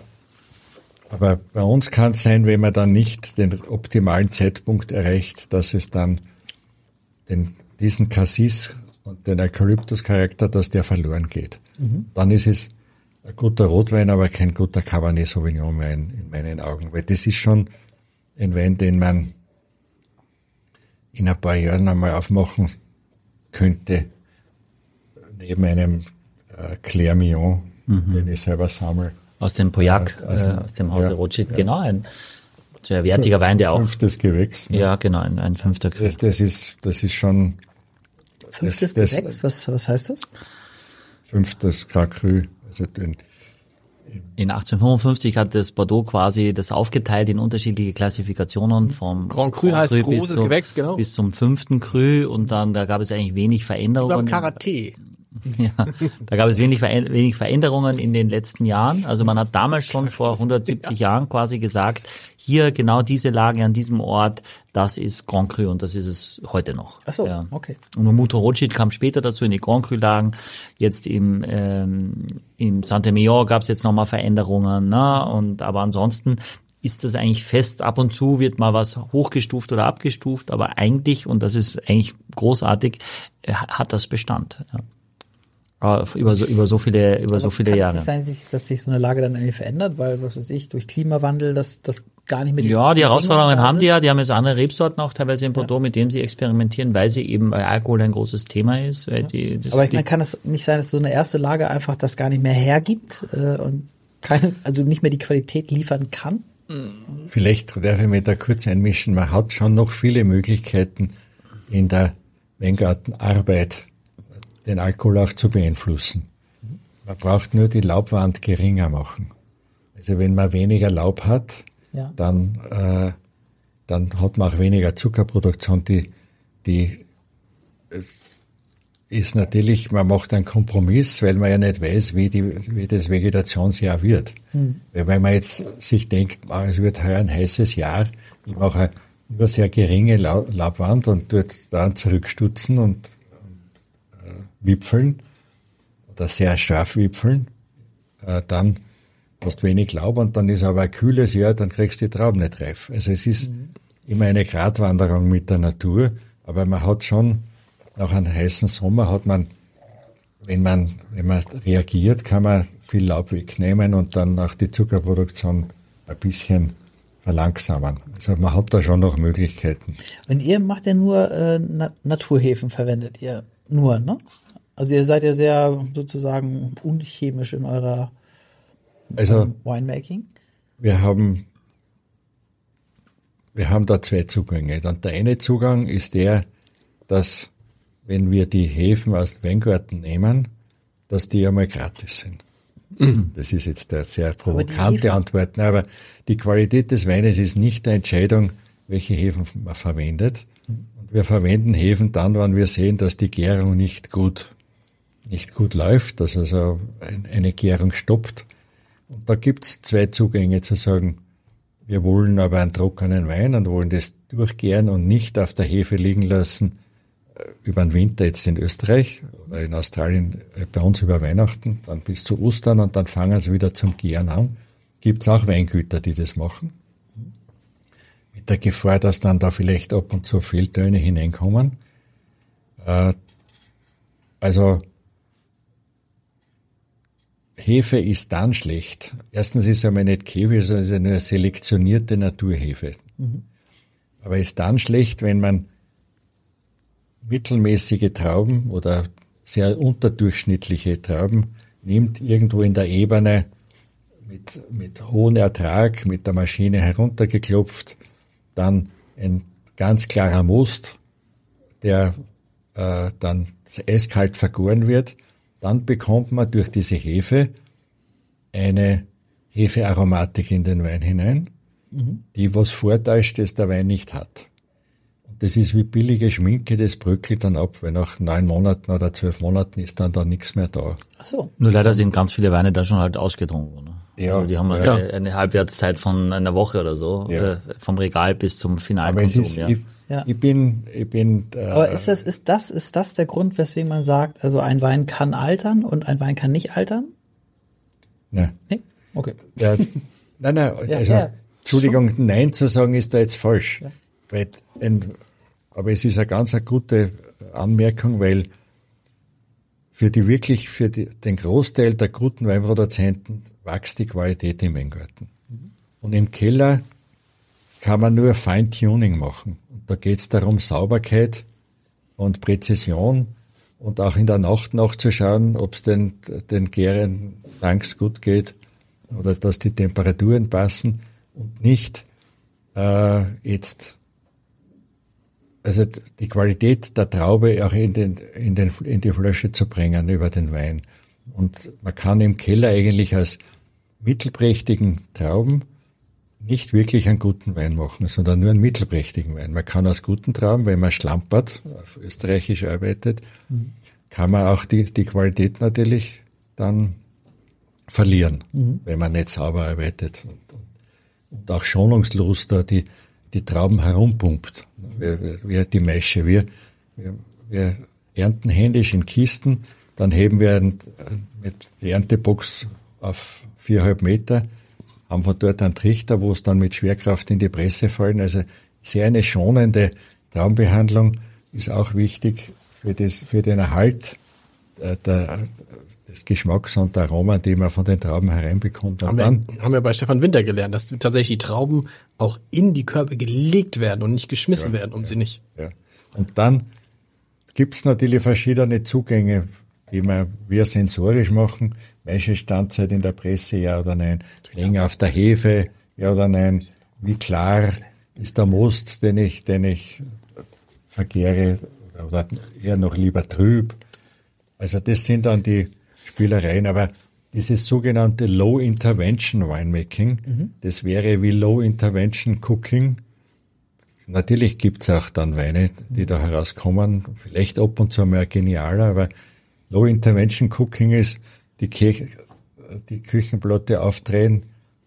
Aber bei uns kann es sein, wenn man dann nicht den optimalen Zeitpunkt erreicht, dass es dann den, diesen Cassis und den Eukalyptus-Charakter, dass der verloren geht. Dann ist es ein guter Rotwein, aber kein guter Cabernet Sauvignon mehr in, in meinen Augen. Weil das ist schon ein Wein, den man in ein paar Jahren einmal aufmachen könnte, neben einem äh, Claire Mignon, den ich selber sammle. Aus dem Poyac, Ja, also, äh, aus dem Hause ja, Rothschild, genau, ein sehr wertiger Wein, der auch, Fünftes Gewächs. ne? ja, genau, ein, ein fünfter Cru. Das, das, ist, das ist schon Fünftes das- das- Gewächs, was, was heißt das? fünftes Grand Cru. Also den, In 1855 hat das Bordeaux quasi das aufgeteilt in unterschiedliche Klassifikationen vom Grand Cru heißt bis großes zum- Gewächs, genau. Bis zum fünften Cru und dann, da gab es eigentlich wenig Ich glaube, Veränderungen. Karate. Ja, da gab es wenig, wenig Veränderungen in den letzten Jahren. Also man hat damals schon vor 170 Jahren quasi gesagt, hier genau diese Lage an diesem Ort, das ist Grand Cru und das ist es heute noch. Ach so, ja. okay. Und Momuto Rothschild kam später dazu in die Grand Cru-Lagen. Jetzt im, ähm, im Saint-Emilion gab es jetzt nochmal Veränderungen. Ne? Und, aber ansonsten ist das eigentlich fest. Ab und zu wird mal was hochgestuft oder abgestuft, aber eigentlich, und das ist eigentlich großartig, äh, hat das Bestand. Ja. Äh, Über so, über so viele, über so viele Kann Jahre. es nicht sein, dass sich- so eine Lage dann irgendwie verändert, weil, was weiß ich, durch Klimawandel, dass das gar nicht mehr Ja, die Herausforderungen haben die ja. Die haben jetzt andere Rebsorten auch teilweise in Bordeaux, mit denen sie experimentieren, weil sie eben bei Alkohol ein großes Thema ist. Weil die, das, Aber ich die, meine, kann es nicht sein, dass so eine erste Lage einfach das gar nicht mehr hergibt äh, und keine, also nicht mehr die Qualität liefern kann? vielleicht darf ich mich da kurz einmischen. Man hat schon noch viele Möglichkeiten in der Weingartenarbeit, den Alkohol auch zu beeinflussen. Man braucht nur die Laubwand geringer machen. Also wenn man weniger Laub hat, Ja. dann äh, dann hat man auch weniger Zuckerproduktion, die, die ist natürlich, man macht einen Kompromiss, weil man ja nicht weiß, wie, die, wie das Vegetationsjahr wird. Mhm. Weil wenn man jetzt sich denkt, ah, es wird heuer ein heißes Jahr, ich mache nur sehr geringe Laubwand und dort dann zurückstutzen und, wipfeln oder sehr scharf wipfeln, äh, dann hast wenig Laub und dann ist aber ein kühles Jahr, dann kriegst du die Trauben nicht reif. Also es ist mhm. immer eine Gratwanderung mit der Natur, aber man hat schon nach einem heißen Sommer hat man, wenn man, wenn man reagiert, kann man viel Laub wegnehmen und dann auch die Zuckerproduktion ein bisschen verlangsamen. Also man hat da schon noch Möglichkeiten. Und ihr macht ja nur äh, Na Naturhefen, verwendet ihr nur, ne? Also ihr seid ja sehr sozusagen unchemisch in eurer also, ähm, Winemaking. Wir haben, wir haben da zwei Zugänge. Und der eine Zugang ist der, dass wenn wir die Hefen aus den Weingarten nehmen, dass die einmal gratis sind. Mhm. Das ist jetzt eine sehr provokante Antwort. Aber die Qualität des Weines ist nicht eine Entscheidung, welche Hefen man verwendet. Und wir verwenden Hefen dann, wenn wir sehen, dass die Gärung nicht gut, nicht gut läuft, dass also eine Gärung stoppt. Und da gibt's zwei Zugänge zu sagen, wir wollen aber einen trockenen Wein und wollen das durchgären und nicht auf der Hefe liegen lassen, über den Winter jetzt in Österreich oder in Australien äh, bei uns über Weihnachten, dann bis zu Ostern und dann fangen sie wieder zum Gären an. Gibt es auch Weingüter, die das machen. Mit der Gefahr, dass dann da vielleicht ab und zu Fehltöne hineinkommen. Äh, also Hefe ist dann schlecht. Erstens ist es einmal nicht Hefe, sondern es ist eine selektionierte Naturhefe. Mhm. Aber ist dann schlecht, wenn man mittelmäßige Trauben oder sehr unterdurchschnittliche Trauben nimmt, irgendwo in der Ebene mit, mit hohem Ertrag, mit der Maschine heruntergeklopft, dann ein ganz klarer Most, der äh, dann eiskalt vergoren wird, dann bekommt man durch diese Hefe eine Hefearomatik in den Wein hinein, mhm. die was vortäuscht, das der Wein nicht hat. Das ist wie billige Schminke, das bröckelt dann ab, weil nach neun Monaten oder zwölf Monaten ist dann da nichts mehr da. Ach so. Nur leider sind ganz viele Weine da schon halt ausgetrunken. Ne? Ja, also die haben ja. eine, eine Halbwertszeit von einer Woche oder so, ja. äh, vom Regal bis zum Finalkonsum. ja. Ich, ja. ich bin, ich bin. Äh, Aber ist das, ist das, ist das der Grund, weswegen man sagt, also ein Wein kann altern und ein Wein kann nicht altern? Nein. Nee? Okay. Der, nein, nein, also, Entschuldigung, Nein zu sagen ist da jetzt falsch. Weil ein, aber es ist eine ganz eine gute Anmerkung, weil für die wirklich, für die, den Großteil der guten Weinproduzenten wächst die Qualität im Weingarten. Und im Keller kann man nur Feintuning machen. Und da geht es darum, Sauberkeit und Präzision und auch in der Nacht nachzuschauen, ob es den, den Gären Tanks gut geht oder dass die Temperaturen passen und nicht äh, jetzt also die Qualität der Traube auch in, den, in, den, in die Flasche zu bringen über den Wein. Und man kann im Keller eigentlich aus mittelprächtigen Trauben nicht wirklich einen guten Wein machen, sondern nur einen mittelprächtigen Wein. Man kann aus guten Trauben, wenn man schlampert, auf österreichisch arbeitet, mhm. kann man auch die, die Qualität natürlich dann verlieren, mhm. wenn man nicht sauber arbeitet und, und auch schonungslos da die, die Trauben herumpumpt wie, wie die Mesche. Wir, wir, wir ernten händisch in Kisten, dann heben wir mit der Erntebox auf viereinhalb Meter, haben von dort einen Trichter, wo es dann mit Schwerkraft in die Presse fallen. Also sehr eine schonende Traumbehandlung ist auch wichtig für, das, für den Erhalt der, der, des Geschmacks und der Aromen, die man von den Trauben hereinbekommt. Und haben, dann, wir, haben wir bei Stefan Winter gelernt, dass tatsächlich die Trauben auch in die Körbe gelegt werden und nicht geschmissen ja, werden, um ja, sie nicht. Ja. Und dann gibt's natürlich verschiedene Zugänge, die wir, wir sensorisch machen. Welche Standzeit in der Presse, ja oder nein? Länge auf der Hefe, ja oder nein? Wie klar ist der Most, den ich, den ich verkehre, oder eher noch lieber trüb? Also das sind dann die, Spielereien, aber dieses sogenannte Low Intervention Winemaking, mhm. das wäre wie Low Intervention Cooking natürlich gibt's auch dann Weine, die da herauskommen, vielleicht ab und zu mal genialer, aber Low Intervention Cooking ist die, Kirche, die Küchenplatte aufdrehen,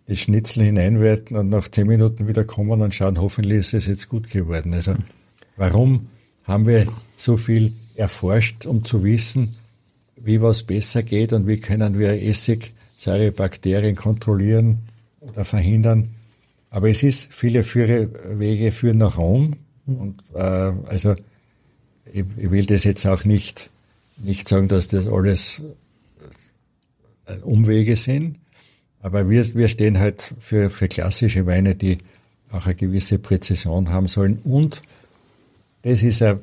die Schnitzel hineinwerten und nach zehn Minuten wieder kommen und schauen, hoffentlich ist es jetzt gut geworden. Also warum haben wir so viel erforscht, um zu wissen, wie was besser geht und wie können wir Essigsäure, Bakterien kontrollieren oder verhindern. Aber es ist, viele Führe, Wege führen nach Rom. Und äh, also ich, ich will das jetzt auch nicht, nicht sagen, dass das alles äh, Umwege sind. Aber wir, wir stehen halt für, für klassische Weine, die auch eine gewisse Präzision haben sollen. Und das ist ja,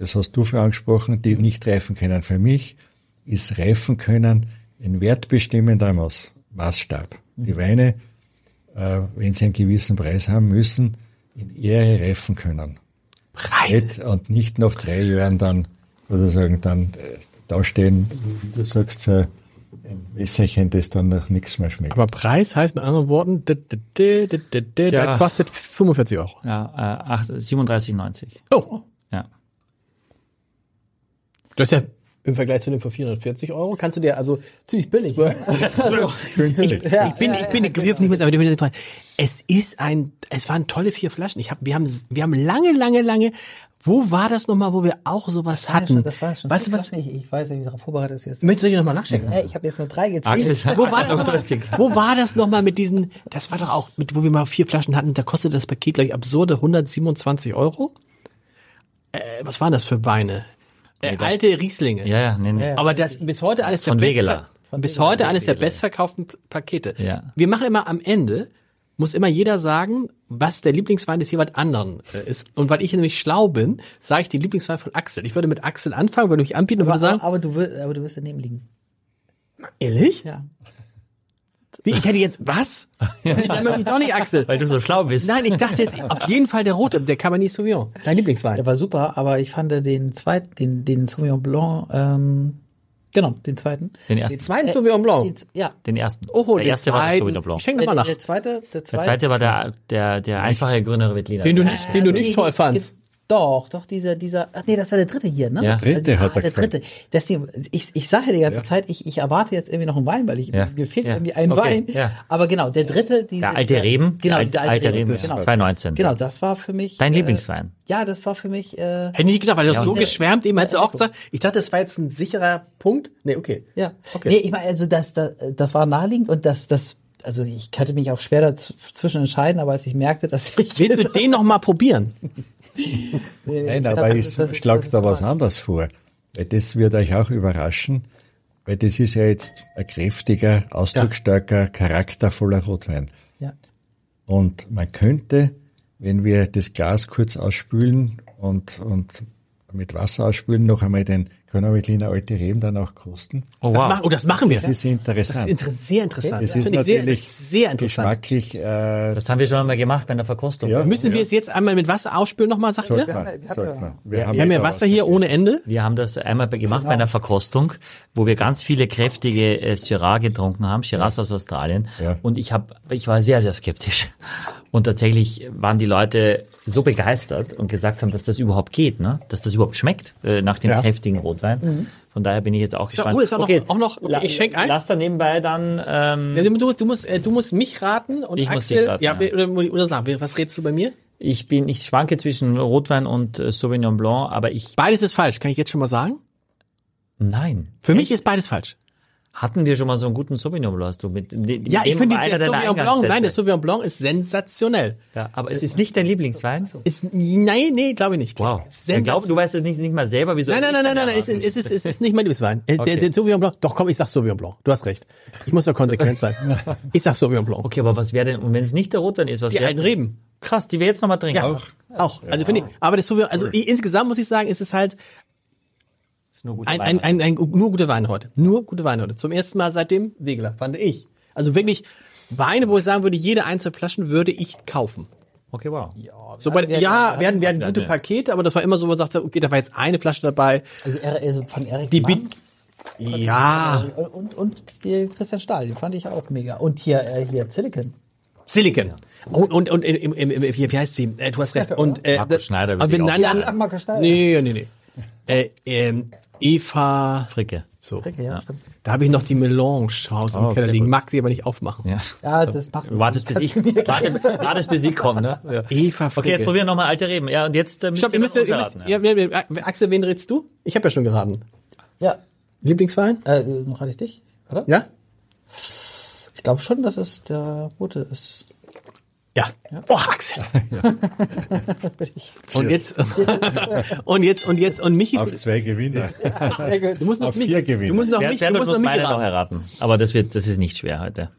das hast du für angesprochen, die nicht reifen können. Für mich ist reifen können ein wertbestimmender Maß, Maßstab. Die Weine, äh, wenn sie einen gewissen Preis haben, müssen in Ehre reifen können. Nicht, und nicht nach drei Jahren dann, sozusagen, dann äh, da stehen, wie du sagst, so ein Wässerchen, das dann nach nichts mehr schmeckt. Aber Preis heißt mit anderen Worten, d- d- d- d- d- d- Ja. der kostet 45 Euro. Ja, äh, acht- 37,90. Oh. Das ist ja im Vergleich zu dem für 440 Euro, kannst du dir also ziemlich billig. Günstig. ich bin, ich bin, wir dürfen nicht mehr dürfen nicht es ist ein, es waren tolle vier Flaschen. Ich hab, wir haben, wir haben lange, lange, lange, wo war das nochmal, wo wir auch sowas hatten? Das war schon. Weißt du was? Ich, ich weiß nicht, wie darauf vorbereitet ist jetzt. Möchtest du dich nochmal nachchecken? Hey, ich habe jetzt nur drei gezählt. Wo war, das Achtung, noch lustig. mal, wo war das nochmal mit diesen, das war doch auch, mit, wo wir mal vier Flaschen hatten, da kostete das Paket, glaube ich, absurde 127 Euro. Äh, was waren das für Weine? Äh, alte Rieslinge. Ja, ja, nee, nee. Aber das bis heute eines Von der Wegeler. bestver- bis heute eines der bestverkauften Pakete. Ja. Wir machen immer am Ende muss immer jeder sagen, was der Lieblingswein des jeweils anderen äh, ist. Und weil ich nämlich schlau bin, sage ich den Lieblingswein von Axel. Ich würde mit Axel anfangen, würde mich anbieten und würde Aber, sagen, aber, du, wirst- aber du wirst daneben liegen. ehrlich? Ja. Wie, ich hätte jetzt, was? Dann möchte ich doch nicht Axel. Weil du so schlau bist. Nein, ich dachte jetzt auf jeden Fall der rote, der Cabernet Sauvignon. Dein Lieblingswein. Der war super, aber ich fand den zweiten, den, den Sauvignon Blanc, ähm, genau, den zweiten. Den Den ersten. zweiten Sauvignon Blanc. Den, ja. Den ersten. Oh, der den erste war der zweiten. Sauvignon Blanc. Ich schenke nochmal nach. der zweite, der Der zweite. zweite war der, der, der einfache grüne Veltliner. Den du nicht, den du nicht toll fandst. Doch, doch, dieser, dieser, ach nee, das war der dritte hier, ne? Ja. Dritte hat er der dritte. Deswegen, ich, ich sage die ganze Zeit, ich, ich erwarte jetzt irgendwie noch einen Wein, weil ich, Ja. mir fehlt Ja. irgendwie ein Okay. Wein. Ja. Aber genau, der dritte, diese, Der alte dieser- Reben. Genau, der dieser alte, Reben. Genau. 2019. Genau, das war für mich. Dein äh, Lieblingswein. Ja, das war für mich, äh, Hätte ich nicht gedacht, weil du hast so geschwärmt, eben hättest du auch gesagt, ich dachte, das war jetzt ein sicherer Punkt. Nee, okay. ja. Okay. Nee, ich meine, also das, das, das war naheliegend und das, das, also ich könnte mich auch schwer dazwischen entscheiden, aber als ich merkte, dass ich. Willst du den noch mal probieren? Nein, aber ist- ich schlage da was anderes vor. Weil das wird euch auch überraschen, weil das ist ja jetzt ein kräftiger, ausdrucksstarker, charaktervoller Rotwein. Ja. Und man könnte, wenn wir das Glas kurz ausspülen und, und mit Wasser ausspülen, noch einmal den Grüner Alte Reben dann auch kosten. Oh, Das wow. machen, oh, das machen wir. Das ist Das interessant. ist inter sehr interessant. Das Das ist finde ich sehr, natürlich das ist sehr interessant. geschmacklich, äh, Das haben wir schon einmal gemacht bei einer Verkostung. Ja. Müssen wir es jetzt einmal mit Wasser ausspülen nochmal, sagt sollte ihr? man, sollte man. Wir haben ja wieder Wasser hier ohne Ende. Wir haben das einmal bei- gemacht bei einer Verkostung, wo wir ganz viele kräftige äh, Syrah getrunken haben, Shiraz aus Australien. Ja. Und ich habe, ich war sehr, sehr skeptisch. Und tatsächlich waren die Leute so begeistert und gesagt haben, dass das überhaupt geht, ne? dass das überhaupt schmeckt äh, nach dem Ja. kräftigen Rotwein. Von daher bin ich jetzt auch So, gespannt. oh, ist auch noch- auch noch- okay, la- ich schenk ein. Lass da nebenbei dann ähm, Ja, Du, du, musst, äh, du musst mich raten und Ich muss Axel, dich raten, ja, ja. Oder, oder sag, was redest du bei mir? Ich bin, ich schwanke zwischen Rotwein und äh, Sauvignon Blanc, aber ich, Beides ist falsch, kann ich jetzt schon mal sagen? nein. Für mich ist beides falsch. Hatten wir schon mal so einen guten Sauvignon Blanc? Hast du mit, mit, Ja, ich finde, der Sauvignon Blanc, nein, der Sauvignon Blanc ist sensationell. Ja, aber es ist nicht dein Lieblingswein? Ist, nein, nee, glaube ich nicht. Wow. Ich glaube, du weißt es nicht, nicht mal selber, wieso. Nein, nein, nein, nein, dann nein, es ist, es ist, es ist nicht mein Lieblingswein. Äh, Der, Okay. der Sauvignon Blanc, doch komm, ich sag Sauvignon Blanc. Du hast recht. Ich muss doch konsequent sein. Ich sag Sauvignon Blanc. Okay, aber was wäre denn, und wenn es nicht der Rotwein ist, was Die wäre alten Reben. Krass, die wir jetzt nochmal trinken. Ja, auch. Also finde ich, aber das Sauvignon, also ich, insgesamt muss ich sagen, ist es halt ist nur guter ein, Wein. ein, ein, ein, nur gute Weine heute. Nur gute Weine heute. Zum ersten Mal seit dem Wegeler, fand ich. Also wirklich Weine, wo ich sagen würde, jede einzelne Flaschen würde ich kaufen. Okay, wow. So bei, ja, wir hatten, wir hatten ja, gute ja. Pakete, aber das war immer so, man sagte, okay, da war jetzt eine Flasche dabei. Also, also von Erik Die Manns Ja, und, und die Christian Stahl, den fand ich auch mega. Und hier, äh, hier Silicon. Silicon. Und, und, und im, im, im, wie heißt sie? Äh, du hast recht. Und, äh, Markus Schneider aber nein, nein, Ja, Markus Schneider. Nee, nee, nee. Äh, ähm, Eva. Fricke. So. Ja, stimmt. Da habe ich noch die Melange zu Hause im Oh, Keller sehr liegen. Mag sie aber nicht aufmachen. Ja. Ja, das macht Du wartest bis ich, Kannst du mir warte, wartest bis ich komme, ne? Ja. Eva Okay, Fricke. jetzt probieren wir nochmal alte Reben. Ja, und jetzt äh, müsst Stopp, ihr müsst, ihr müsst, erraten, ja. wer- Axel, wen rätst du? Ich habe ja schon geraten. Ja, Lieblingsverein? äh, noch hatte ich dich, oder? Ja? Ich glaube schon, dass es der rote ist. Ja. Oh, Axel. Und jetzt, und jetzt, und jetzt, und mich Auf ist, zwei Gewinner. du musst noch auf mich, vier Gewinner. du musst noch mich, du muss musst noch mich meine noch erraten. erraten? Aber das wird, das ist nicht schwer heute.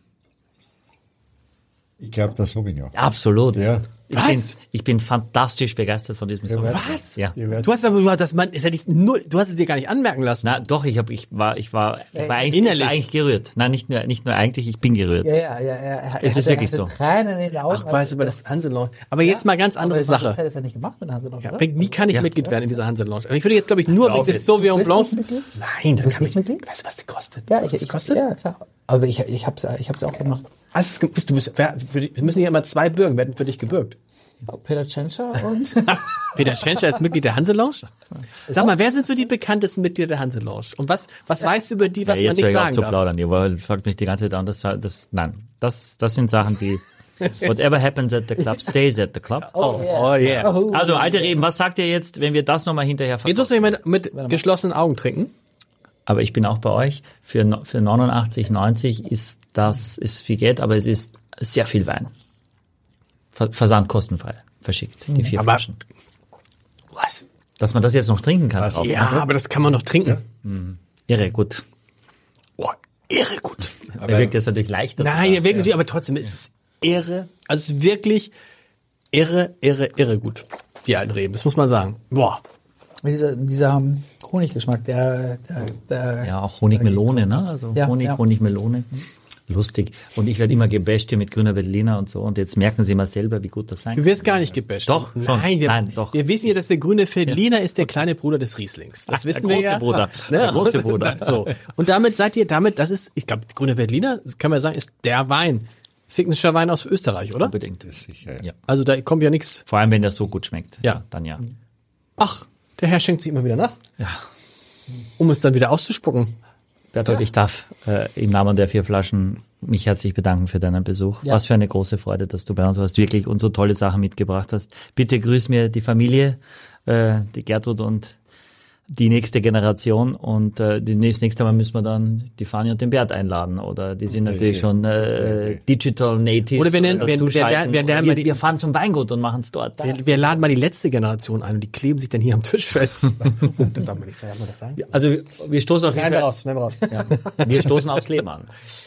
Ich glaube, der Sauvignon. Absolut. Ja. Ich Was? bin, ich bin fantastisch begeistert von diesem Song. Was? Ja. Du hast aber, das, man, das hätte ich null, du hast es dir gar nicht anmerken lassen. Na, doch, ich habe, ich war, ich war, ich war eigentlich, innerlich. ich war eigentlich gerührt. Nein, nicht nur, nicht nur eigentlich, ich bin gerührt. Ja, ja, ja. ja. Er Es ist wirklich hatte so. Tränen in den Augen. Ach, weißt du, aber das Hanselounge. Aber jetzt mal ganz andere aber Sache. Das hätte es ja nicht gemacht mit Hanselounge, Ja, oder? wie kann ich Ja. Mitglied werden in dieser Hanselounge? Aber ich würde jetzt, glaube ich, nur wegen des. Sauvignon Bist Blancs. du Mitglied? Nein, das kann ich nicht? Weißt du, was die kostet? Ja, was ich, das ich, kostet? ja, klar. Aber ich, ich hab's, ich hab's auch gemacht. Hast du es bist du bist, wer, für dich, es müssen ja immer zwei Bürgen werden für dich gebürgt. Peter Tschentscher und Peter Schenscher ist Mitglied der Hanselounge. Sag mal, wer sind so die bekanntesten Mitglieder der Hanselounge? Und was, was weißt du über die, was ja, man jetzt nicht sagen zu darf? plaudern. Ihr wollt- fragt mich die ganze Zeit an. Das, das, nein, das, das sind Sachen, die, whatever happens at the club stays at the club. Oh yeah. Also, alte Reben, was sagt ihr jetzt, wenn wir das nochmal hinterher Jetzt muss verkosten? noch jemand mit geschlossenen Augen trinken. Aber ich bin auch bei euch. Für, für 89, 90 ist das, ist viel Geld, aber es ist sehr viel Wein. Ver Versand kostenfrei verschickt, die vier Aber- Flaschen. Was? Dass man das jetzt noch trinken kann. drauf, Ja, aber das kann man noch trinken. Irre, gut. Oh, irre gut. Der wirkt jetzt natürlich leichter. Nein, sogar. wirklich, nicht, aber trotzdem ist es irre. Also es ist wirklich irre, irre, irre gut. Die alten Reben, das muss man sagen. Boah. Mit dieser, dieser Honiggeschmack, der, der, der Ja, auch Honigmelone, ne? Also Ja, Honig, ja. Honigmelone. Lustig. Und ich werde immer gebasht hier mit grüner Veltliner und so. Und jetzt merken Sie mal selber, wie gut das sein Du kann. wirst gar nicht gebasht. Doch, schon. Nein, wir, Nein, doch. wir wissen ja, dass der grüne Feldliner ist der kleine Bruder des Rieslings. Das Ach, wissen der wir große ja. Bruder. Ne? Der große Bruder. So. Und damit seid ihr, damit, das ist, ich glaube, grüne Veltliner, kann man sagen, ist der Wein. Signature Wein aus Österreich, oder? Unbedingt. Sicher, ja. Ja. Also da kommt ja nichts. Vor allem, wenn der so gut schmeckt. Ja. Dann ja. Ach, der Herr schenkt sich immer wieder nach, Ja. um es dann wieder auszuspucken. Bertolt, ich darf äh, im Namen der vier Flaschen mich herzlich bedanken für deinen Besuch. Ja. Was für eine große Freude, dass du bei uns warst, wirklich und so tolle Sachen mitgebracht hast. Bitte grüß mir die Familie, äh, die Gertrud und die nächste Generation und äh, die nächste, nächste Mal müssen wir dann die Fanny und den Bert einladen oder die sind natürlich schon äh, Digital Natives. Oder wir nennen- wir- wir wir wir, die- wir fahren zum Weingut und machen es dort. Wir, wir laden mal die letzte Generation ein und die kleben sich dann hier am Tisch fest. das darf man nicht sagen. Darf man das sagen? Also wir stoßen auf jeden wir Fall, raus, wir raus. ja, wir stoßen aufs Leben an.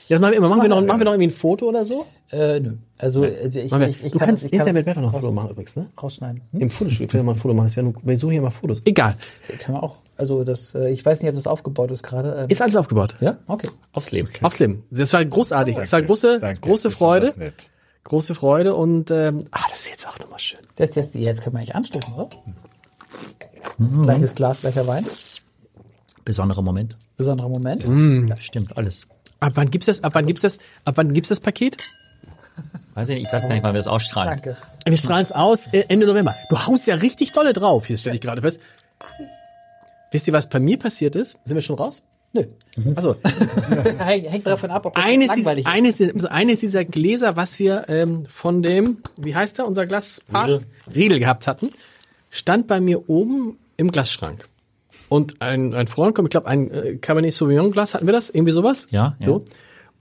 Jetzt machen wir, machen wir noch, machen wir noch irgendwie ein Foto oder so? Äh, nö. Also äh, ich, wir, ich, ich du kann kannst das- ich kann das Bertha noch ein Foto machen übrigens, ne? rausschneiden. Hm? Im Fotostudio können wir mal ein Foto machen. Das wäre nur, wir suchen hier mal Fotos. Egal. Kann man auch. Also das, äh, ich weiß nicht, ob das aufgebaut ist gerade. Ähm, Ist alles aufgebaut. ja, okay. Aufs Leben. Aufs Leben. Das war großartig. Das war große, Danke, große Freude. nett. Große Freude und ähm, ah, das ist jetzt auch nochmal schön. Jetzt, jetzt, jetzt können wir eigentlich anstoßen, oder? Mhm. Gleiches Glas, gleicher Wein. Besonderer Moment. Besonderer Moment. Mhm. Ja, stimmt, alles. Ab wann gibt's das? Ab wann gibt's das? Ab wann gibt's das Paket? Weiß ich nicht, ich weiß gar nicht, wann wir es ausstrahlen. Danke. Wir strahlen es aus äh, Ende November. Du haust ja richtig dolle drauf. Hier stelle ich gerade fest. Wisst ihr, was bei mir passiert ist? Sind wir schon raus? Nö. Also Hängt hängt davon ab, ob das eines, dieser, langweilig ist. eines, also eines dieser Gläser, was wir ähm, von dem, wie heißt der, unser Glaspapst? Riedel gehabt hatten, stand bei mir oben im Glasschrank. Und ein, ein Freund kommt, ich glaube, ein äh, Cabernet Sauvignon Glas, hatten wir das? Irgendwie sowas? Ja, ja. So.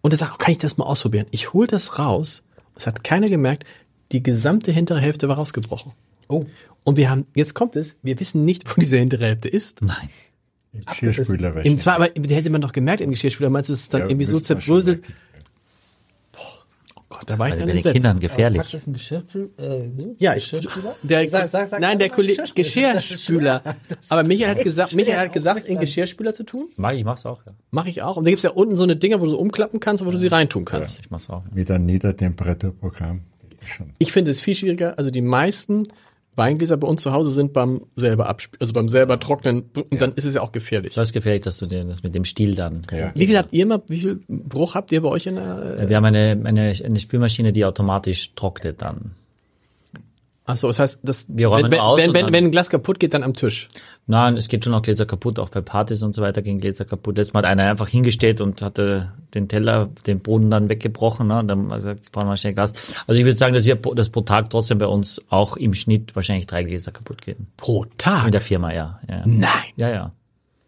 Und er sagt, oh, kann ich das mal ausprobieren? Ich hol das raus. Es hat keiner gemerkt. Die gesamte hintere Hälfte war rausgebrochen. Oh. Und wir haben, jetzt kommt es, wir wissen nicht, wo diese hintere Hälfte ist. Nein. Im Geschirrspüler Im wahrscheinlich. zwar, aber die hätte man doch gemerkt im Geschirrspüler. Meinst du, es ist dann Ja, irgendwie so zerbröselt? Oh Gott, da war ich Bei dann den entsetzt. Kindern gefährlich. du ein Geschirrspüler? Äh, Ja, ich, Geschirrspüler? der, Sag- sag- sag nein, der Kollege, Geschirrspüler. Aber Michael hat gesagt, Michael hat gesagt, in Geschirrspüler zu tun. Mag ich, mach's auch, ja. Mache ich auch. Und da gibt's ja unten so eine Dinger, wo du so umklappen kannst, wo du sie reintun kannst. Ich mach's auch. Mit einem Niedertemperaturprogramm. Ich finde es viel schwieriger. Also die meisten Weingläser bei uns zu Hause sind beim selber abspielen, also beim selber trocknen, und dann ist es ja auch gefährlich. Das ist gefährlich, dass du dir das mit dem Stiel dann. Ja. Wie viel habt ihr mal, wie viel Bruch habt ihr bei euch in der, äh, Wir haben eine, eine, eine Spülmaschine, die automatisch trocknet dann. Ach so, das heißt, das, Wir räumen wenn, aus wenn, wenn, wenn ein Glas kaputt geht, dann am Tisch. Nein, es geht schon auch Gläser kaputt, auch bei Partys und so weiter gehen Gläser kaputt. Jetzt hat einer einfach hingestellt und hatte den Teller, den Boden dann weggebrochen, ne? Und dann also ich brauche mal schnell Glas. Also ich würde sagen, dass wir pro- dass pro Tag trotzdem bei uns auch im Schnitt wahrscheinlich drei Gläser kaputt gehen. Pro Tag? In der Firma, ja. ja. Nein. Ja, ja.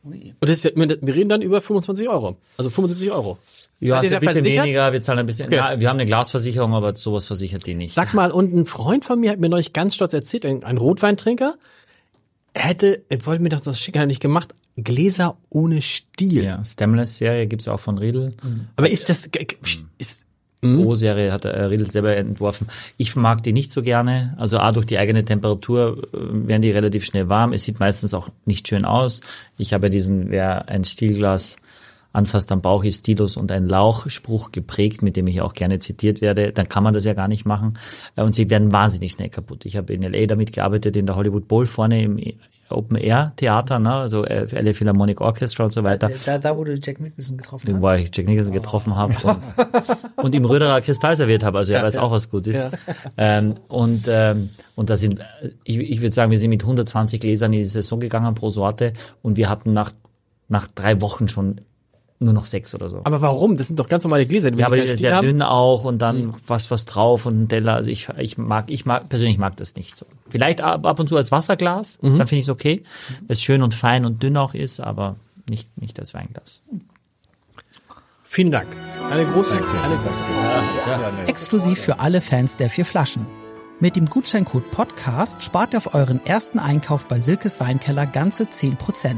Und das ist wir reden dann über 25 Euro. Also 75 Euro. Ja, ist ein bisschen versichert? weniger, wir zahlen ein bisschen, Okay. na, wir haben eine Glasversicherung, aber sowas versichert die nicht. Sag mal, und ein Freund von mir hat mir neulich ganz stolz erzählt, ein, ein Rotweintrinker, er hätte, er wollte mir doch das schicken, hat er nicht gemacht, Gläser ohne Stiel. Ja, Stemless-Serie gibt's auch von Riedel. Aber ist das, g- ist, O-Serie hat äh, Riedel selber entworfen. Ich mag die nicht so gerne. Also A, durch die eigene Temperatur äh, werden die relativ schnell warm. Es sieht meistens auch nicht schön aus. Ich habe ja diesen, wer ein Stielglas anfasst am Bauch ist Stilus und ein Lauchspruch geprägt, mit dem ich auch gerne zitiert werde, dann kann man das ja gar nicht machen. Äh, Und sie werden wahnsinnig schnell kaputt. Ich habe in L.A. damit gearbeitet, in der Hollywood Bowl vorne im Open Air Theater, ne? also äh, LA Philharmonic Orchestra und so weiter Da, da, wo du Jack Nicholson getroffen hast. wo ich Jack Nicholson getroffen habe und, und ihm Röderer Kristall serviert habe, also er weiß auch, was gut ist. Ähm, und, ähm, und da sind, äh, ich, ich würde sagen, wir sind mit 120 Gläsern in die Saison gegangen pro Sorte und wir hatten nach, nach drei Wochen schon nur noch sechs oder so. aber warum? Das sind doch ganz normale Gläser. die ja, aber die ist Stiel sehr haben. dünn auch und dann was was drauf und ein Teller. Also ich, ich mag, ich mag, persönlich mag das nicht so. Vielleicht ab, ab und zu als Wasserglas, dann finde ich es okay. Weil es schön und fein und dünn auch ist, aber nicht, nicht als Weinglas. Vielen Dank. Eine große, eine große. Exklusiv für alle Fans der vier Flaschen. Mit dem Gutscheincode Podcast spart ihr auf euren ersten Einkauf bei Silkes Weinkeller ganze 10%.